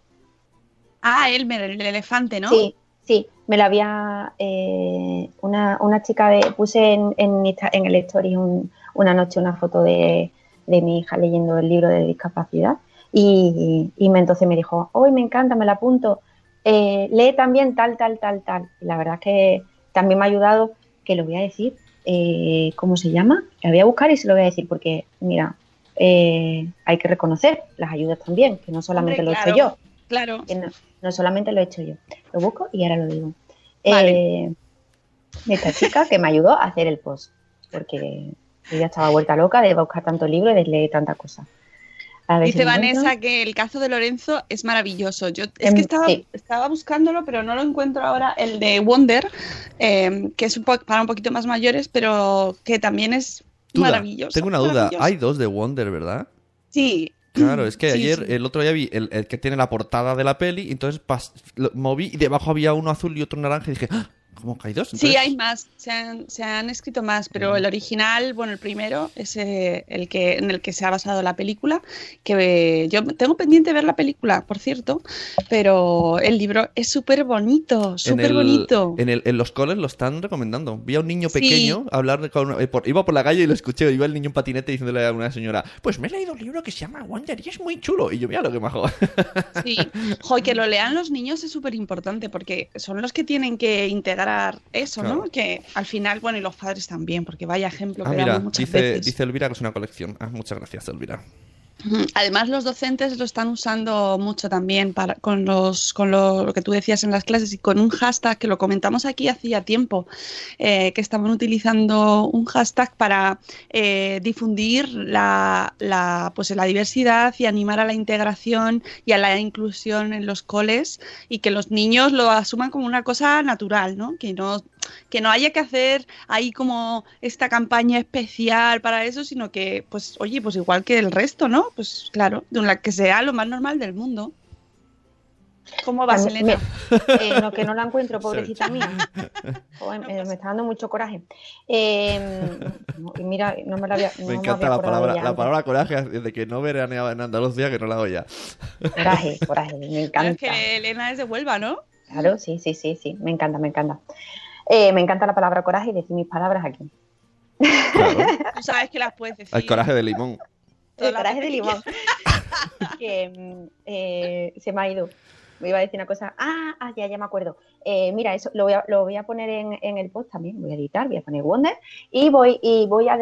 Ah, Elmer, el elefante, ¿no? Sí, sí, me la había. eh, una, una chica de. Puse en, en, en el story un- una noche una foto de, de mi hija leyendo el libro de discapacidad y, y me, entonces me dijo: Hoy me encanta, me la apunto. eh, lee también tal, tal, tal, tal. Y la verdad es que también me ha ayudado, que lo voy a decir. eh, ¿Cómo se llama? La voy a buscar y se lo voy a decir porque, mira, eh, hay que reconocer las ayudas también, que no solamente Hombre, lo he hecho yo Claro. que no, no solamente lo he hecho yo, lo busco y ahora lo digo. Vale. Eh, esta chica que me ayudó a hacer el post, porque yo ya estaba vuelta loca de buscar tanto libro y de leer tanta cosa. Dice. Vanessa que el caso de Lorenzo es maravilloso. Yo es Em, que estaba, sí. estaba buscándolo, pero no lo encuentro ahora. El de Wonder, eh, que es un para un poquito más mayores, pero que también es Duda. Tengo una duda. Hay dos de Wonder, ¿verdad? Sí. Claro, es que Sí, ayer, sí. el otro día vi el, el que tiene la portada de la peli, entonces pas- lo moví y debajo había uno azul y otro naranja y dije, ¡Ah! ¿Cómo que hay dos? Sí, Entonces- hay más, se han, se han escrito más, pero el original, bueno, el primero es eh, el que en el que se ha basado la película, que eh, yo tengo pendiente de ver la película, por cierto, pero el libro es súper bonito, súper bonito. En, el- en los coles lo están recomendando. Vi a un niño Sí. pequeño hablar con, eh, por- iba por la calle y lo escuché. Iba el niño en patinete diciéndole a una señora, pues me he leído un libro que se llama Wonder y es muy chulo. Y yo, mira lo que majo. Sí, Jo, que lo lean los niños es súper importante porque son los que tienen que integrar eso, ¿no? Que al final, bueno, y los padres también, porque vaya ejemplo ah, que mira, damos muchas dice, veces. dice Elvira que es una colección. Ah, muchas gracias, Elvira. Además, los docentes lo están usando mucho también para, con, los, con lo, lo que tú decías en las clases y con un hashtag que lo comentamos aquí hacía tiempo, eh, que estaban utilizando un hashtag para eh, difundir la, la, pues, la diversidad y animar a la integración y a la inclusión en los coles y que los niños lo asuman como una cosa natural, ¿no? Que no que no haya que hacer ahí como esta campaña especial para eso, sino que, pues, oye, pues igual que el resto, ¿no? Pues claro, de una que sea lo más normal del mundo. ¿Cómo vas, Elena? me- eh, no, que no la encuentro, pobrecita mía. Joder, me, me está dando mucho coraje. Eh, y mira, no me la había. no Me me encanta había la palabra, la palabra coraje desde que no veraneaba en Andalucía que no la oía. Coraje, coraje, me Pero encanta. es que Elena es de Huelva, ¿no? Claro, sí, sí, sí, sí, me encanta, me encanta. Eh, me encanta la palabra coraje y decir mis palabras aquí. Claro. Tú sabes que las puedes decir. El coraje de limón. El coraje de limón. que mm, eh, se me ha ido. Me iba a decir una cosa. Ah, ah, ya, ya me acuerdo. Eh, mira, eso lo voy a, lo voy a poner en, en el post también. Voy a editar, voy a poner Wonder. Y voy, y voy a,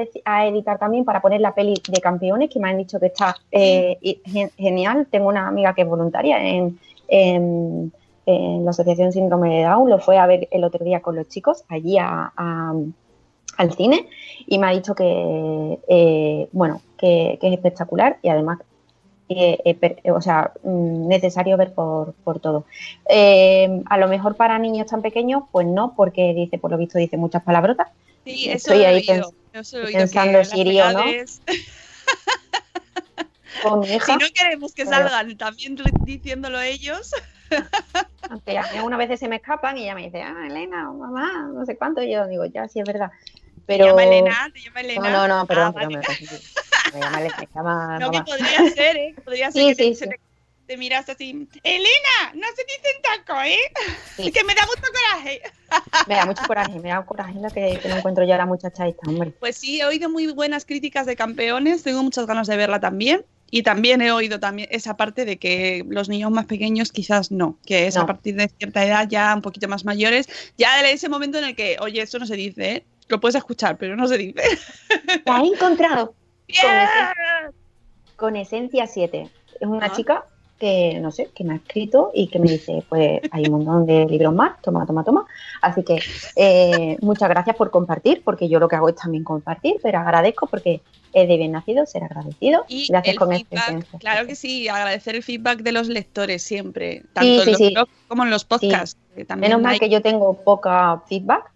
editar también para poner la peli de campeones, que me han dicho que está eh, gen- genial. Tengo una amiga que es voluntaria en, en- en la Asociación Síndrome de Down. Lo fue a ver el otro día con los chicos allí a- a- al cine y me ha dicho que, eh, bueno, que, que es espectacular y además eh, eh, per- o sea, mm, necesario ver por, por todo. A lo mejor para niños tan pequeños, pues no, porque dice, por lo visto, dice muchas palabrotas. Sí, eso Estoy lo he ahí oído. pens- Eso lo he oído, pensando que las si iría o no. edades- Con mi Si no queremos que salgan también diciéndolo ellos, aunque a mí algunas veces se me escapan y ella me dice, ah, Elena, mamá, no sé cuánto, y yo digo, ya, sí es verdad. pero... ¿Te llama Elena? ¿Te llama Elena? No, no, no, perdón, Ah, perdón, vale. me confundí. Me llama Elena, me llama No, que podría ser, ¿eh? Podría ser Sí, que te, sí, sí. te, te miras así. Elena, no se dicen taco, ¿eh? Sí. Que me da mucho coraje. Me da mucho coraje, me da coraje lo que, que no encuentro yo a la muchacha esta, hombre. Pues sí, he oído muy buenas críticas de campeones, tengo muchas ganas de verla también. Y también he oído también esa parte de que los niños más pequeños quizás no, que es a partir de cierta edad ya un poquito más mayores, ya de ese momento en el que, oye, esto no se dice, ¿eh? lo puedes escuchar, pero no se dice. La he encontrado con, esencia, con Esencia 7. Es una Ah. chica que, no sé, que me ha escrito y que me dice, pues hay un montón de libros más, toma, toma, toma. Así que eh, muchas gracias por compartir, porque yo lo que hago es también compartir, pero agradezco porque es de bien nacido ser agradecido. Y Gracias con este feedback, Esencia claro que sí, agradecer el feedback de los lectores siempre, tanto Sí, en los sí. blogs como en los podcasts. también Menos mal que yo tengo poca feedback,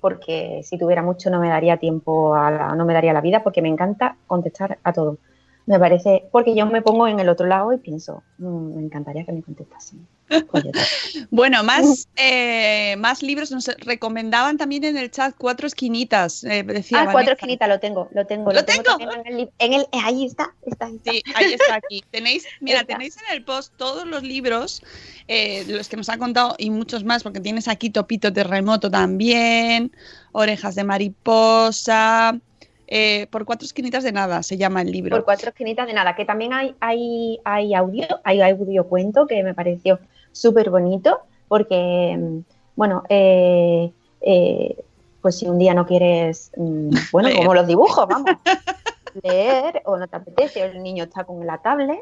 porque si tuviera mucho no me daría tiempo, a la- no me daría la vida, porque me encanta contestar a todo. Me parece, porque yo me pongo en el otro lado y pienso, "Mm, me encantaría que me contestasen. Pues. Bueno, más, eh, más libros nos recomendaban también en el chat cuatro esquinitas. eh, decía ah, cuatro esquinitas lo tengo, lo tengo. ¿Lo tengo en el, en el- eh, ahí está, está. Sí, ahí está aquí. Tenéis, mira, Está. tenéis en el post todos los libros, eh, los que nos han contado y muchos más, porque tienes aquí Topito Terremoto también, Orejas de Mariposa, eh, por cuatro esquinitas de nada se llama el libro. Por cuatro esquinitas de nada, que también hay, hay, hay audio, hay audio cuento que me pareció súper bonito, porque, mm, bueno, eh, eh, pues si un día no quieres, mm, bueno, Leer. como los dibujos, vamos, leer o no te apetece, o el niño está con la tablet,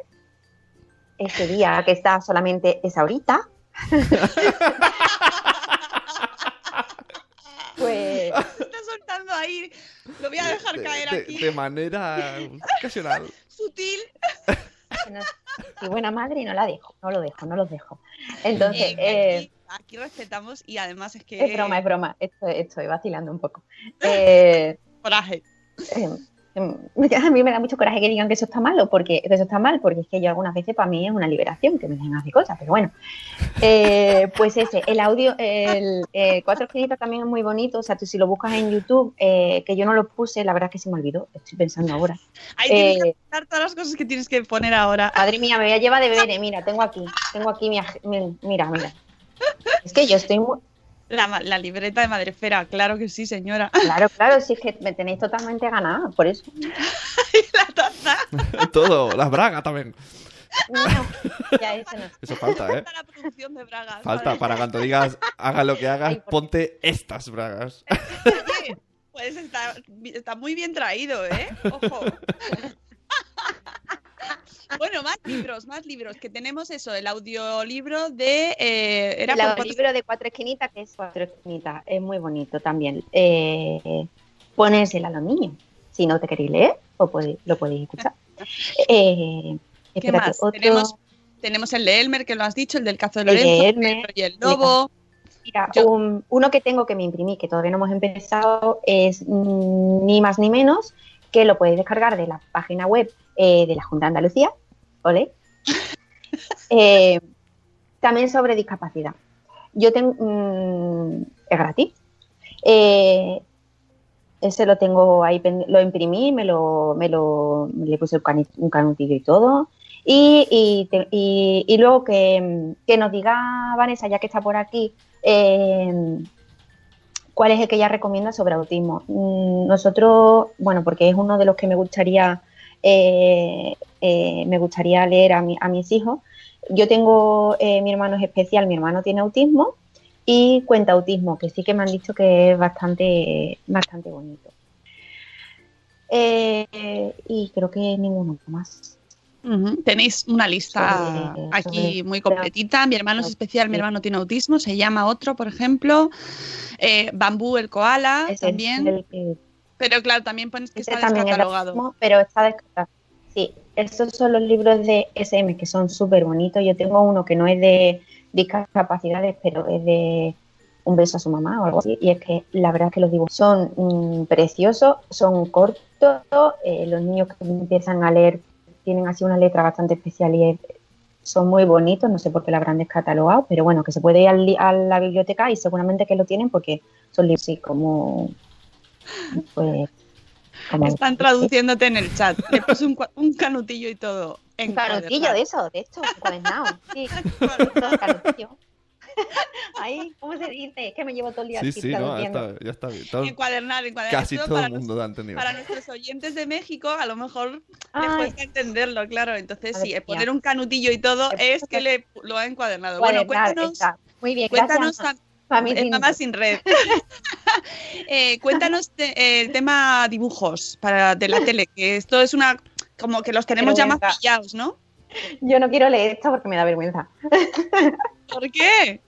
ese día que está solamente esa horita, pues soltando ahí, lo voy a dejar De, caer de- aquí. de manera ocasional. Sutil. y buena madre no la dejo, no lo dejo, no los dejo. Entonces, Eh, eh, aquí, aquí respetamos y además es que Es broma, es broma. Estoy, estoy vacilando un poco. Eh, coraje. Em, a mí me da mucho coraje que digan que eso está malo, porque que eso está mal, porque es que yo algunas veces para mí es una liberación que me dejen hacer cosas, pero bueno. Eh, pues ese, el audio, el eh, Cuatro Esquinitas también es muy bonito, o sea, tú si lo buscas en YouTube, eh, que yo no lo puse, la verdad es que se me olvidó, estoy pensando ahora. Ahí tienes que Eh, apuntar todas las cosas que tienes que poner ahora. Madre mía, me voy a llevar deberes, mira, tengo aquí, tengo aquí mi, mi- mira, mira. Es que yo estoy muy, La, ma- la libreta de Madrefera, claro que sí, señora. claro, claro, sí es que me tenéis totalmente ganada, por eso. la taza. Todo, las bragas también. No, ya eso no. Eso falta, ¿eh? Falta la producción de bragas. Falta ¿vale? para cuando digas, haga lo que hagas, Ay, por- ponte estas bragas. Oye, pues está, está muy bien traído, ¿eh? Ojo. Bueno, más libros, más libros, que tenemos eso, el audiolibro de... eh, era el por cuatro- libro de cuatro esquinitas, que es cuatro esquinitas, es muy bonito también. Eh, ponérselo a los niños. Si no te queréis leer, o podéis- lo podéis escuchar. Eh, ¿Qué espérate, más? otro- Tenemos, tenemos el de Elmer, que lo has dicho, el del cazo de El de Lorenzo, Elmer, y el lobo. Mira, Yo- un- uno que tengo que me imprimí, que todavía no hemos empezado, es mm, ni más ni menos que lo podéis descargar de la página web eh, de la Junta de Andalucía, ¿ole? Eh, también sobre discapacidad. Yo tengo, mm, es gratis. Eh, ese lo tengo ahí, lo imprimí, me lo, me lo, le puse un, canutillo y todo. Y, y, luego que, que nos diga Vanessa, ya que está por aquí, cuál es el que ella recomienda sobre autismo. Mm, Nosotros, bueno, porque es uno de los que me gustaría, eh, eh, me gustaría leer a, mi- a mis hijos. Yo tengo, eh, mi hermano es especial, mi hermano tiene autismo y cuenta autismo, que sí que me han dicho que es bastante, bastante bonito. Eh, y creo que ninguno más. Tenéis una lista Sobre- aquí sobre- muy completita. Mi hermano es especial, mi hermano tiene autismo, se llama otro, por ejemplo. Eh, Bambú el koala es también. el que- Pero claro, también pones que Ese está es descatalogado. autismo, pero está descartado. Sí, estos son los libros de SM que son súper bonitos. Yo tengo uno que no es de discapacidades, pero es de un beso a su mamá o algo así. Y es que la verdad es que los dibujos son mm, preciosos, son cortos. eh, los niños que empiezan a leer tienen así una letra bastante especial y es- son muy bonitos. No sé por qué lo habrán descatalogado, pero bueno, que se puede ir al a la biblioteca y seguramente que lo tienen porque son libros así como Pues, como- Están traduciéndote en el chat. Le puse un, un canutillo y todo. Un canutillo de eso, de hecho, encuadernado. Sí, todo canutillo. Ay, ¿cómo se dice? Es que me llevo todo el día Sí, aquí sí, no, ya traduciendo. está, ya está bien. Todo- Encuadernar, encuadernar. casi todo para el mundo lo ha entendido. Para nuestros oyentes de México, a lo mejor les Ay. cuesta entenderlo, claro. Entonces, sí, mía. poner un canutillo y todo es que le lo ha encuadernado. Bueno, cuéntanos, está. Muy bien, cuéntanos gracias. a- Eh, sin- Mamá sin red. Eh, cuéntanos te- el tema dibujos para de la tele, que esto es una como que los tenemos ya más pillados, ¿no? Yo no quiero leer esto porque me da vergüenza. ¿Por qué?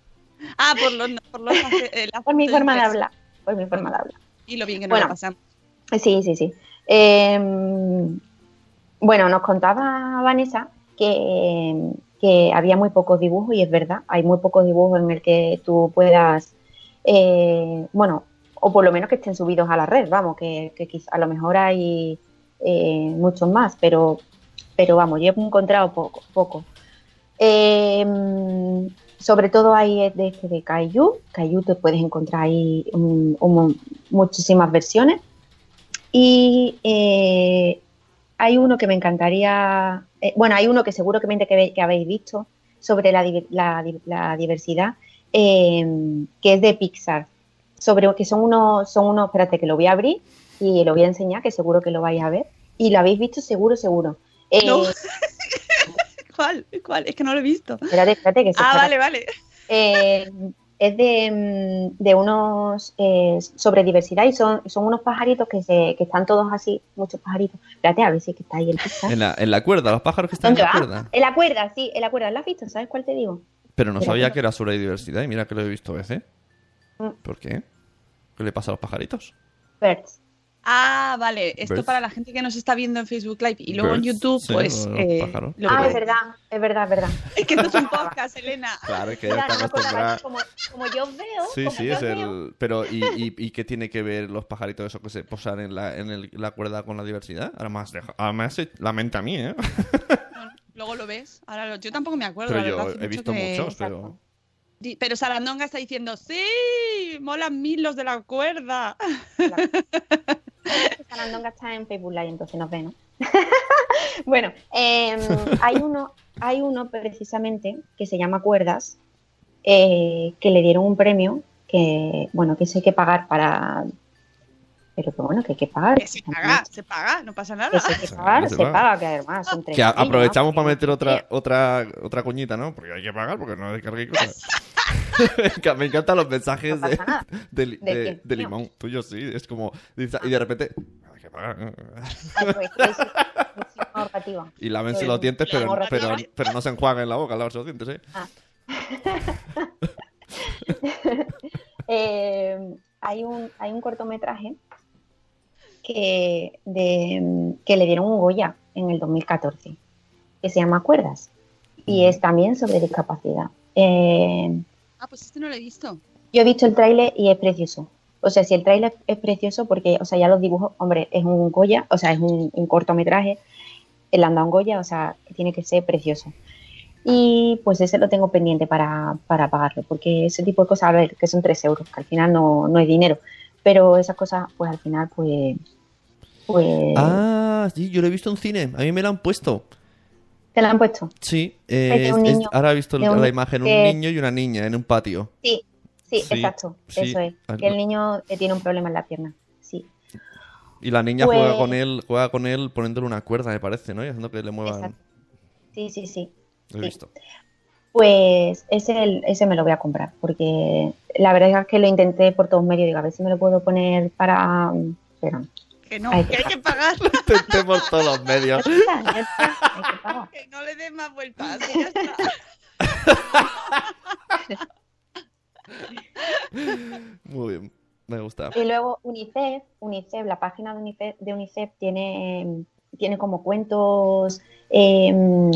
Ah, por los, por los eh, las Por mi forma de hablar. Por mi forma de hablar. Y lo bien que nos Bueno. pasamos. Sí, sí, sí. Eh, bueno, nos contaba Vanessa que, había muy pocos dibujos y es verdad, hay muy pocos dibujos en el que tú puedas, eh, bueno, o por lo menos que estén subidos a la red, vamos, que, quizá- a lo mejor hay eh, muchos más, pero, pero vamos, yo he encontrado poco. poco. Eh, sobre todo hay de este de Kaiju, Kaiju te puedes encontrar ahí un- un- muchísimas versiones. Y eh, hay uno que me encantaría, eh, bueno, hay uno que seguramente que, ve- que habéis visto sobre la, diver- la di- la diversidad, eh, que es de Pixar, sobre que son unos, son unos, espérate que lo voy a abrir y lo voy a enseñar, que seguro que lo vais a ver. Y lo habéis visto seguro, seguro. Eh, No. ¿Cuál? ¿Cuál? Es que no lo he visto. Espérate, espérate, que se Ah, vale, vale. Es de, mm, de unos eh, sobre diversidad y son, son unos pajaritos que, se, que están todos así, muchos pajaritos. Espérate, a ver si es que está ahí el. En la, en la cuerda, los pájaros que están en ¿Dónde la va? cuerda. En la cuerda, sí, en la cuerda. ¿La has visto? ¿Sabes cuál te digo? Pero no Pero sabía que era sobre diversidad y mira que lo he visto veces. Mm. ¿Por qué? ¿Qué le pasa a los pajaritos? Birds. Ah, vale. Esto ¿Ves? para la gente que nos está viendo en Facebook Live y luego en YouTube, sí, pues. eh, lo Ah, es verdad, es verdad, es verdad. Es que esto es un podcast, Elena. Claro, es que está no acordaba, acostumbrada. como, como yo veo, Sí, como sí, yo es veo, el. Pero, ¿y, y, y qué tiene que ver los pajaritos eso que se posan en la, en el- la cuerda con la diversidad? Además, deja- además se- la mente a mí, ¿eh? Luego lo ves. Ahora lo- yo tampoco me acuerdo. Pero la yo verdad, hace he visto que- muchos, pero. Pero Sarandonga está diciendo, sí, molan mil los de la cuerda. Sarandonga está en Facebook Live, entonces nos ve, ¿no? bueno, eh, hay uno, hay uno precisamente que se llama Cuerdas, eh, que le dieron un premio que, bueno, que eso hay que pagar para. Pero que bueno, que hay que pagar. Que se paga, se paga, no pasa nada. Que hay que pagar, Se se paga. paga, que además son tres Que aprovechamos ¿no? para meter otra, otra, otra cuñita, ¿no? Porque hay que pagar, porque no descarguéis cosas. me enca- me encan los mensajes No de, limón. Tuyo sí, es como. Y de repente. Ay, pues. Y lávense los dientes, pero, pero, pero no se enjuaguen en la boca, los dientes, ¿eh? Eh, hay, un, hay un cortometraje que, de, que le dieron un Goya en el 2014, que se llama Cuerdas, y es también sobre discapacidad. Eh, Ah, pues este no lo he visto. yo he visto el tráiler y es precioso. O sea, si el tráiler es precioso, porque, o sea, ya los dibujos, hombre, es un Goya, o sea, es un, un cortometraje, el anda un Goya, o sea, tiene que ser precioso. Y pues ese lo tengo pendiente para, para pagarlo, porque ese tipo de cosas, a ver, que son 3 euros, que al final no, no es dinero, pero esas cosas, pues al final, pues, pues Ah, sí, yo lo he visto en cine. A mí me lo han puesto. Te la han puesto. Sí, eh, es- ahora he visto un- la imagen, un que- niño y una niña en un patio. Sí, sí, Sí, exacto, sí, eso es, que el niño eh, tiene un problema en la pierna, sí. Y la niña Pues- juega con él, juega con él poniéndole una cuerda, me parece, ¿no? Y haciendo que le muevan. Exacto. Sí, sí, sí. Lo he sí. visto. Pues ese, ese me lo voy a comprar, porque la verdad es que lo intenté por todos medios, digo, a ver si me lo puedo poner para... Pero no. Que no, Hay que hay que que pagar. Intenté por todos los medios. Ya está, ya está, hay que pagar. que no le des más vueltas. que ya está. Muy bien, me gusta. Y luego UNICEF, UNICEF, la página de UNICEF, de UNICEF tiene, em, tiene como cuentos, em,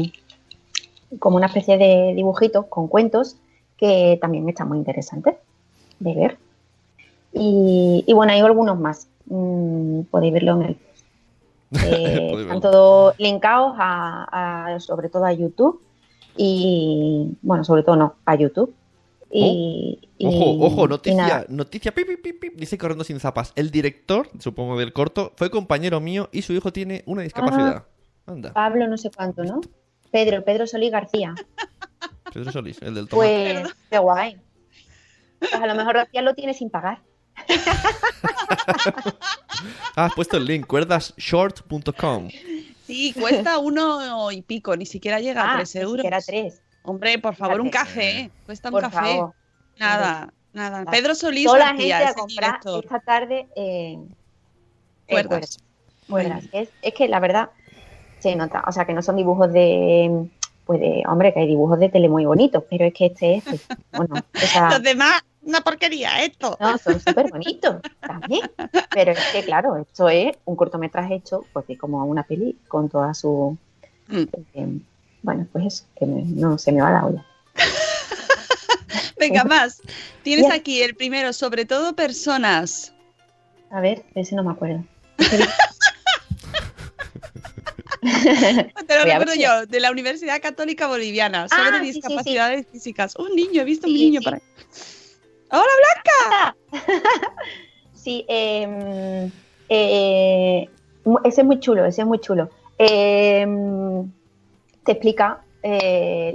como una especie de dibujitos con cuentos que también están muy interesantes de ver. Y, y bueno, hay algunos más. Mm, podéis verlo en el. Eh, están todos linkados a, a- sobre todo a YouTube y bueno, sobre todo no, a YouTube Y, y- Ojo, ojo, noticia, noticia, pip, pip, pip, pip, dice corriendo sin zapas. El director, supongo del corto, fue compañero mío y su hijo tiene una discapacidad. Anda, Pablo no sé cuánto, ¿no? Pedro, Pedro Solís García. Pedro Solís, el del tomate. Pues, qué guay. Pues a lo mejor García lo tiene sin pagar. Ah, has puesto el link, cuerdasshort.com. Sí, cuesta uno y pico, ni siquiera llega a Ah, tres ni euros. siquiera tres. Hombre, por favor, un café. ¿eh? Cuesta un Por café. favor. Nada, nada. Pedro Solís Toda la gente a comprar esta tarde eh, Cuerdas. cuerdas. Es, es que la verdad se nota, o sea, que no son dibujos de, pues de, hombre, que hay dibujos de tele muy bonitos, pero es que este es, pues, bueno, o sea, Los demás, una porquería, esto. no, son súper bonitos también, pero es que claro, esto es un cortometraje hecho, pues de como una peli con toda su, Mm. eh, bueno, pues eso, que me- no se me va la olla. Venga, más. Tienes aquí el primero, sobre todo personas. A ver, ese no me acuerdo. Te lo Voy recuerdo yo, de la Universidad Católica Boliviana, sobre Ah, sí, sí, sí. discapacidades físicas. Un niño, he visto un niño sí. ¡Hola, Sí, eh, eh, ese es muy chulo, ese es muy chulo. Eh, te explica eh,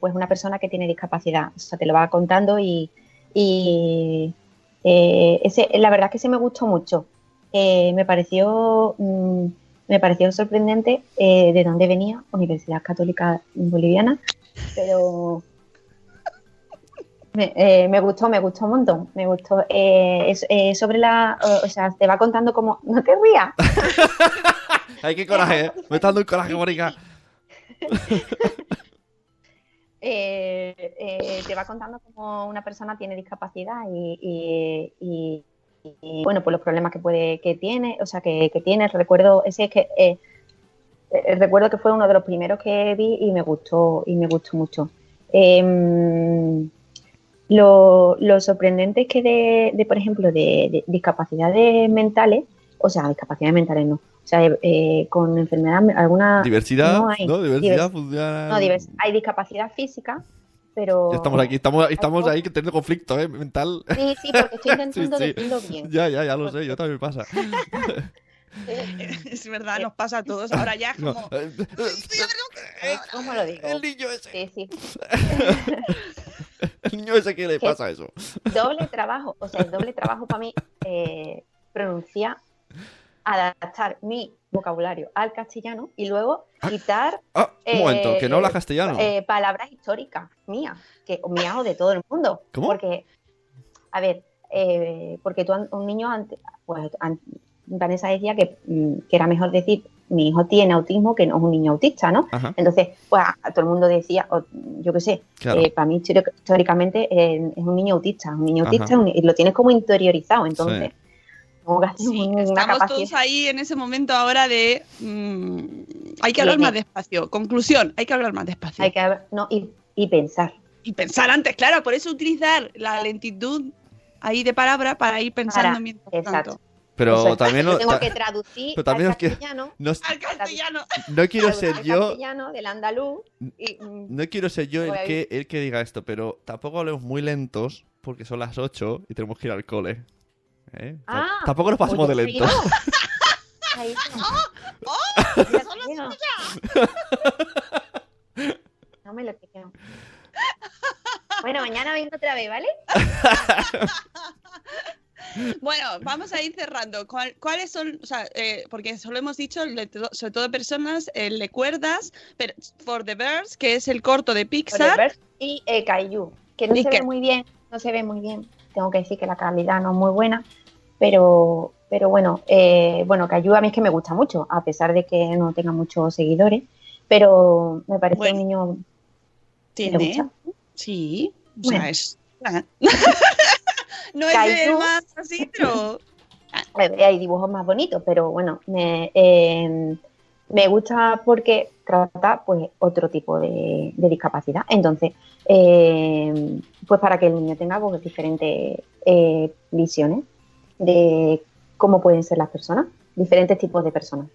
pues una persona que tiene discapacidad, o sea, te lo va contando y, y, eh, ese, la verdad es que se me gustó mucho. Me pareció mm, me pareció sorprendente de dónde venía, Universidad Católica Boliviana, pero me, eh, me gustó, me gustó un montón, me gustó. Eh, es, eh, sobre la, o, o sea, te va contando como, no te rías, Ay, qué coraje, ¿eh? Me está dando un coraje, Mónica. Eh, te va contando cómo una persona tiene discapacidad y, y- y- y, bueno, pues los problemas que puede, que tiene, o sea, que, que tiene. Recuerdo, ese es que recuerdo que fue uno de los primeros que vi y me gustó, y me gustó mucho. Lo, lo sorprendente es que de, de, por ejemplo, de, de discapacidades mentales, o sea, discapacidades mentales no, o sea, eh, con enfermedad alguna Diversidad, no hay. ¿no? Diversidad Divers- funciona. no, divers- hay discapacidad física, pero... Ya estamos aquí, estamos, estamos ahí teniendo conflicto, ¿eh? Mental. Sí, sí, porque estoy intentando Sí, sí. decirlo bien. Ya, ya, ya lo sé, yo también me pasa. Es verdad, nos pasa a todos. Ahora ya es como. eh, ¿Cómo lo digo? El niño ese. Sí, sí. El niño ese que le pasa eso. Doble trabajo, o sea, el doble trabajo para mí eh, pronunciar, adaptar mi vocabulario al castellano y luego quitar Ah, un Eh, momento, que no hablas castellano. eh, palabras históricas mías, que mías o de todo el mundo. ¿Cómo? Porque, a ver, eh, porque tú, un niño, antes, pues an- Vanessa decía que, mm, que era mejor decir mi hijo tiene autismo que no es un niño autista, ¿no? Ajá. Entonces, pues a, a todo el mundo decía, o, yo qué sé, Claro. eh, para mí históricamente eh, es un niño autista, un niño autista es un- y lo tienes como interiorizado, entonces, como que haces Sí, una estamos capacidad. todos ahí en ese momento ahora de. mm, hay que hablar más despacio. Conclusión, hay que hablar más despacio. Hay que haber- no, y, y pensar. Y pensar antes, claro, por eso utilizar la lentitud ahí de palabra para ir pensando Para- mientras exacto. tanto. Pero Eso es. también lo- tengo ta- que traducir pero también al castellano, no, Al castellano. no quiero ser al yo, castellano del andaluz y, mm, no quiero ser yo el que, el que diga esto, pero tampoco hablemos muy lentos porque son las 8 y tenemos que ir al cole. ¿Eh? Ah, tampoco nos pasemos de lentos. Ahí está. Mira, tío. No me lo creo. Bueno, mañana vengo otra vez, ¿vale? Bueno, vamos a ir cerrando. ¿Cuál- ¿Cuáles son? O sea, eh, porque solo hemos dicho, sobre todo personas, el de cuerdas, pero For the Birds, que es el corto de Pixar. Forever y eh, Kaiju, que no ¿Y se ve muy bien, no se ve muy bien. Tengo que decir que la calidad no es muy buena, pero, pero bueno, eh, bueno, Kaiju a mí es que me gusta mucho, a pesar de que no tenga muchos seguidores, pero me parece Bueno. un niño ¿Me Tiene. Sí. O Bueno. sea, es. no es el más así, pero. Hay dibujos más bonitos, pero bueno, me, eh, me gusta porque trata pues otro tipo de, de discapacidad. Entonces, eh, pues para que el niño tenga pues, diferentes eh, visiones de cómo pueden ser las personas, diferentes tipos de personas.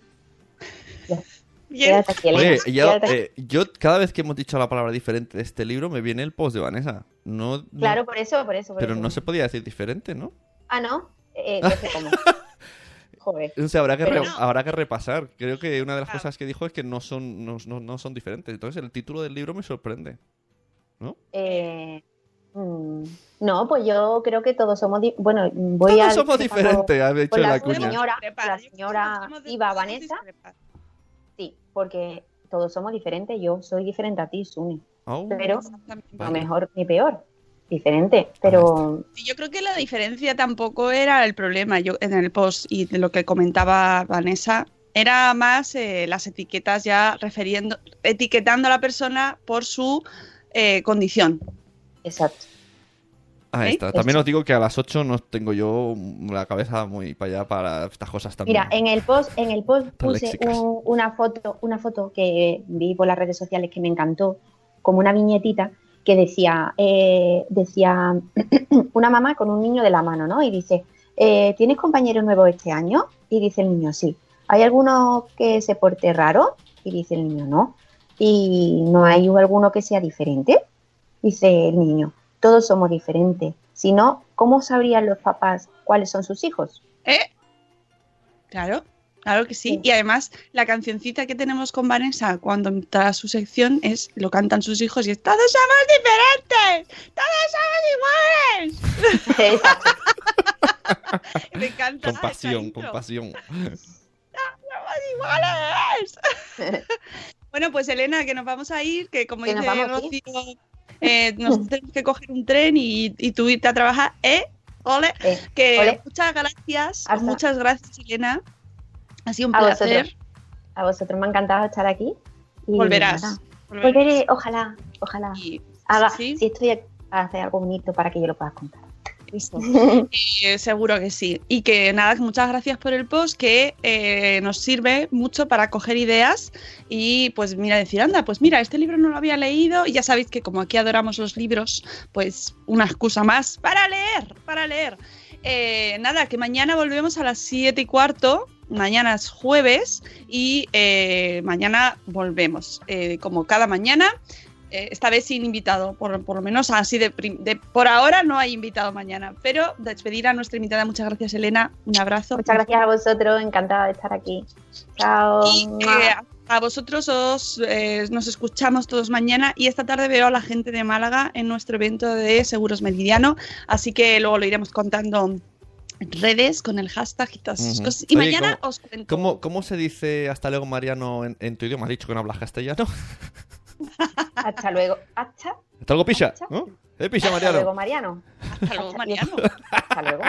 Ya. Bien. Quédate aquí, Elena. Oye, yo, Quédate aquí. eh, yo cada vez que hemos dicho la palabra diferente de este libro me viene el post de Vanessa. No, no- Claro, por eso, por eso. por pero eso. no se podía decir diferente, ¿no? Ah, ¿no? Eh, no sé cómo. Joder. O sea, habrá que, Pero re- no. habrá que repasar. Creo que una de las Claro. cosas que dijo es que no son, no, no- no son diferentes. Entonces el título del libro me sorprende. ¿No? Eh, mm, no, pues yo creo que todos somos. Bueno, voy Todos a. somos diferentes, ha dicho la la cuña. señora, la señora podemos Vanessa. discrepar. Sí, porque todos somos diferentes. Yo soy diferente a ti, Sune. Au. Pero Exactamente. no mejor ni peor. Diferente. Pero Sí, Yo creo que la diferencia tampoco era el problema. Yo en el post y de lo que comentaba Vanessa era más eh, las etiquetas ya refiriendo, etiquetando a la persona por su eh, condición. exacto. Ahí está. También os digo que a las 8 no tengo yo la cabeza muy para allá para estas cosas también. Mira, en el post, en el post puse un- una foto, una foto que vi por las redes sociales que me encantó, como una viñetita que decía, eh, decía una mamá con un niño de la mano, ¿no? Y dice, eh, ¿tienes compañeros nuevos este año? Y dice el niño, sí. ¿Hay alguno que se porte raro? Y dice el niño, no. ¿Y no hay alguno que sea diferente? Dice el niño, todos somos diferentes. Si no, ¿cómo sabrían los papás cuáles son sus hijos? ¿Eh? Claro, claro que sí. Sí. Y además, la cancioncita que tenemos con Vanessa cuando entra su sección es, lo cantan sus hijos y es Todos somos diferentes, todos somos iguales. Me encanta. Con pasión, con pasión. ¡Somos iguales! bueno, pues Elena, que nos vamos a ir, que como dice. Rocío, eh, nos tenemos que coger un tren y, y tú irte a trabajar, ¿eh? Ole, Eh, que ole. muchas gracias, Hasta- muchas gracias, Elena. Ha sido un A placer. vosotros. A vosotros me ha encantado estar aquí. Y Volverás. nada, volverás. Volveré, ojalá, ojalá. Y- Haga, sí. Si estoy aquí, hacer algo bonito para que yo lo pueda contar. Eh, seguro que sí. Y que nada, muchas gracias por el post, que eh, nos sirve mucho para coger ideas y pues mira, decir, anda, pues mira, este libro no lo había leído y ya sabéis que como aquí adoramos los libros, pues una excusa más para leer, para leer. Eh, nada, que mañana volvemos a las 7 y cuarto. Mañana es jueves y eh, mañana volvemos. eh, como cada mañana, eh, esta vez sin invitado, por, por lo menos así de, Por ahora no hay invitado mañana, pero despedir a nuestra invitada. Muchas gracias, Elena. Un abrazo. Muchas gracias a vosotros, encantada de estar aquí. Chao. Y eh, a vosotros os, eh, nos escuchamos todos mañana y esta tarde veo a la gente de Málaga en nuestro evento de Seguros Meridiano, así que luego lo iremos contando en redes con el hashtag y todas esas cosas. Y Oye, mañana ¿cómo- os cuento. ¿Cómo, ¿Cómo se dice hasta luego, Mariano, en, en tu idioma? Has dicho que no hablas castellano. Hasta luego. Hasta, Hasta luego, Pisha. Hasta- ¿no? ¿Eh, hasta luego, Mariano? Hasta luego, Mariano. Hasta luego.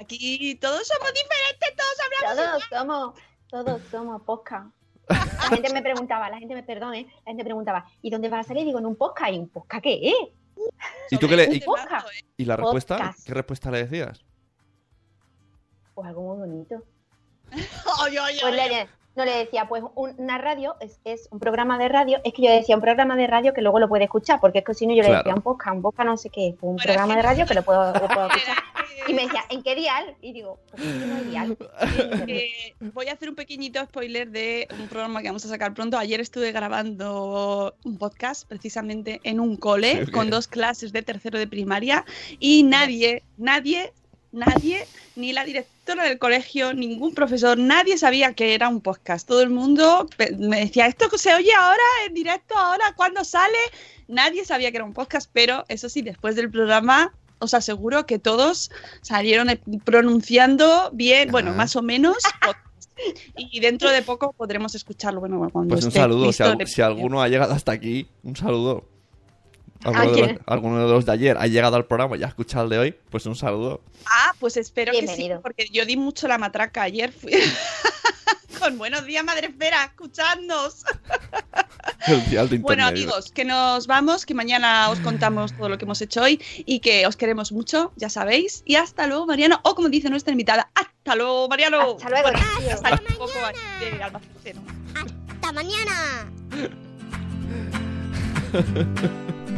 Aquí todos somos diferentes, todos hablamos. Todos somos, todos somos podcast. La gente me preguntaba, la gente me perdone, la gente preguntaba, ¿y dónde vas a salir? Digo, en un podcast. ¿Y un podcast qué es? ¿Y tú qué le- y- este mazo, ¿eh? ¿Y la respuesta? Podcast. ¿Qué respuesta le decías? Pues algo muy bonito. Ay, ay, Pues ay, le- no le decía, pues un- una radio es, es un programa de radio. Es que yo decía un programa de radio que luego lo puede escuchar, porque es que si no yo le Claro. decía un podcast, un podcast no sé qué, pues un Bueno, programa de radio que lo puedo, lo puedo escuchar. Y me decía, ¿en qué dial? Y digo, pues no hay dial. Eh, voy a hacer un pequeñito spoiler de un programa que vamos a sacar pronto. Ayer estuve grabando un podcast precisamente en un cole Sí, con dos clases de tercero de primaria y nadie, nadie, nadie, ni la directora del colegio, ningún profesor, nadie sabía que era un podcast. Todo el mundo me decía, ¿esto se oye ahora en directo? ¿Ahora? ¿Cuándo sale? Nadie sabía que era un podcast, pero eso sí, después del programa os aseguro que todos salieron eh, pronunciando bien, bueno, más o menos. Y dentro de poco podremos escucharlo. Bueno, cuando Pues un esté saludo. Al- si alguno ha llegado hasta aquí, un saludo. ¿A Alguno de, quién? los, alguno de los de ayer ha llegado al programa y ha escuchado el de hoy, pues un saludo. Ah, pues espero que sí, porque yo di mucho la matraca ayer. Fui... Con buenos días, madre espera, escuchadnos. El dial de Bueno, amigos, que nos vamos, que mañana os contamos todo lo que hemos hecho hoy y que os queremos mucho, ya sabéis. Y hasta luego, Mariano, o como dice nuestra invitada, hasta luego, Mariano. Hasta luego, Bueno, tío. hasta un poco de. ¡Hasta mañana!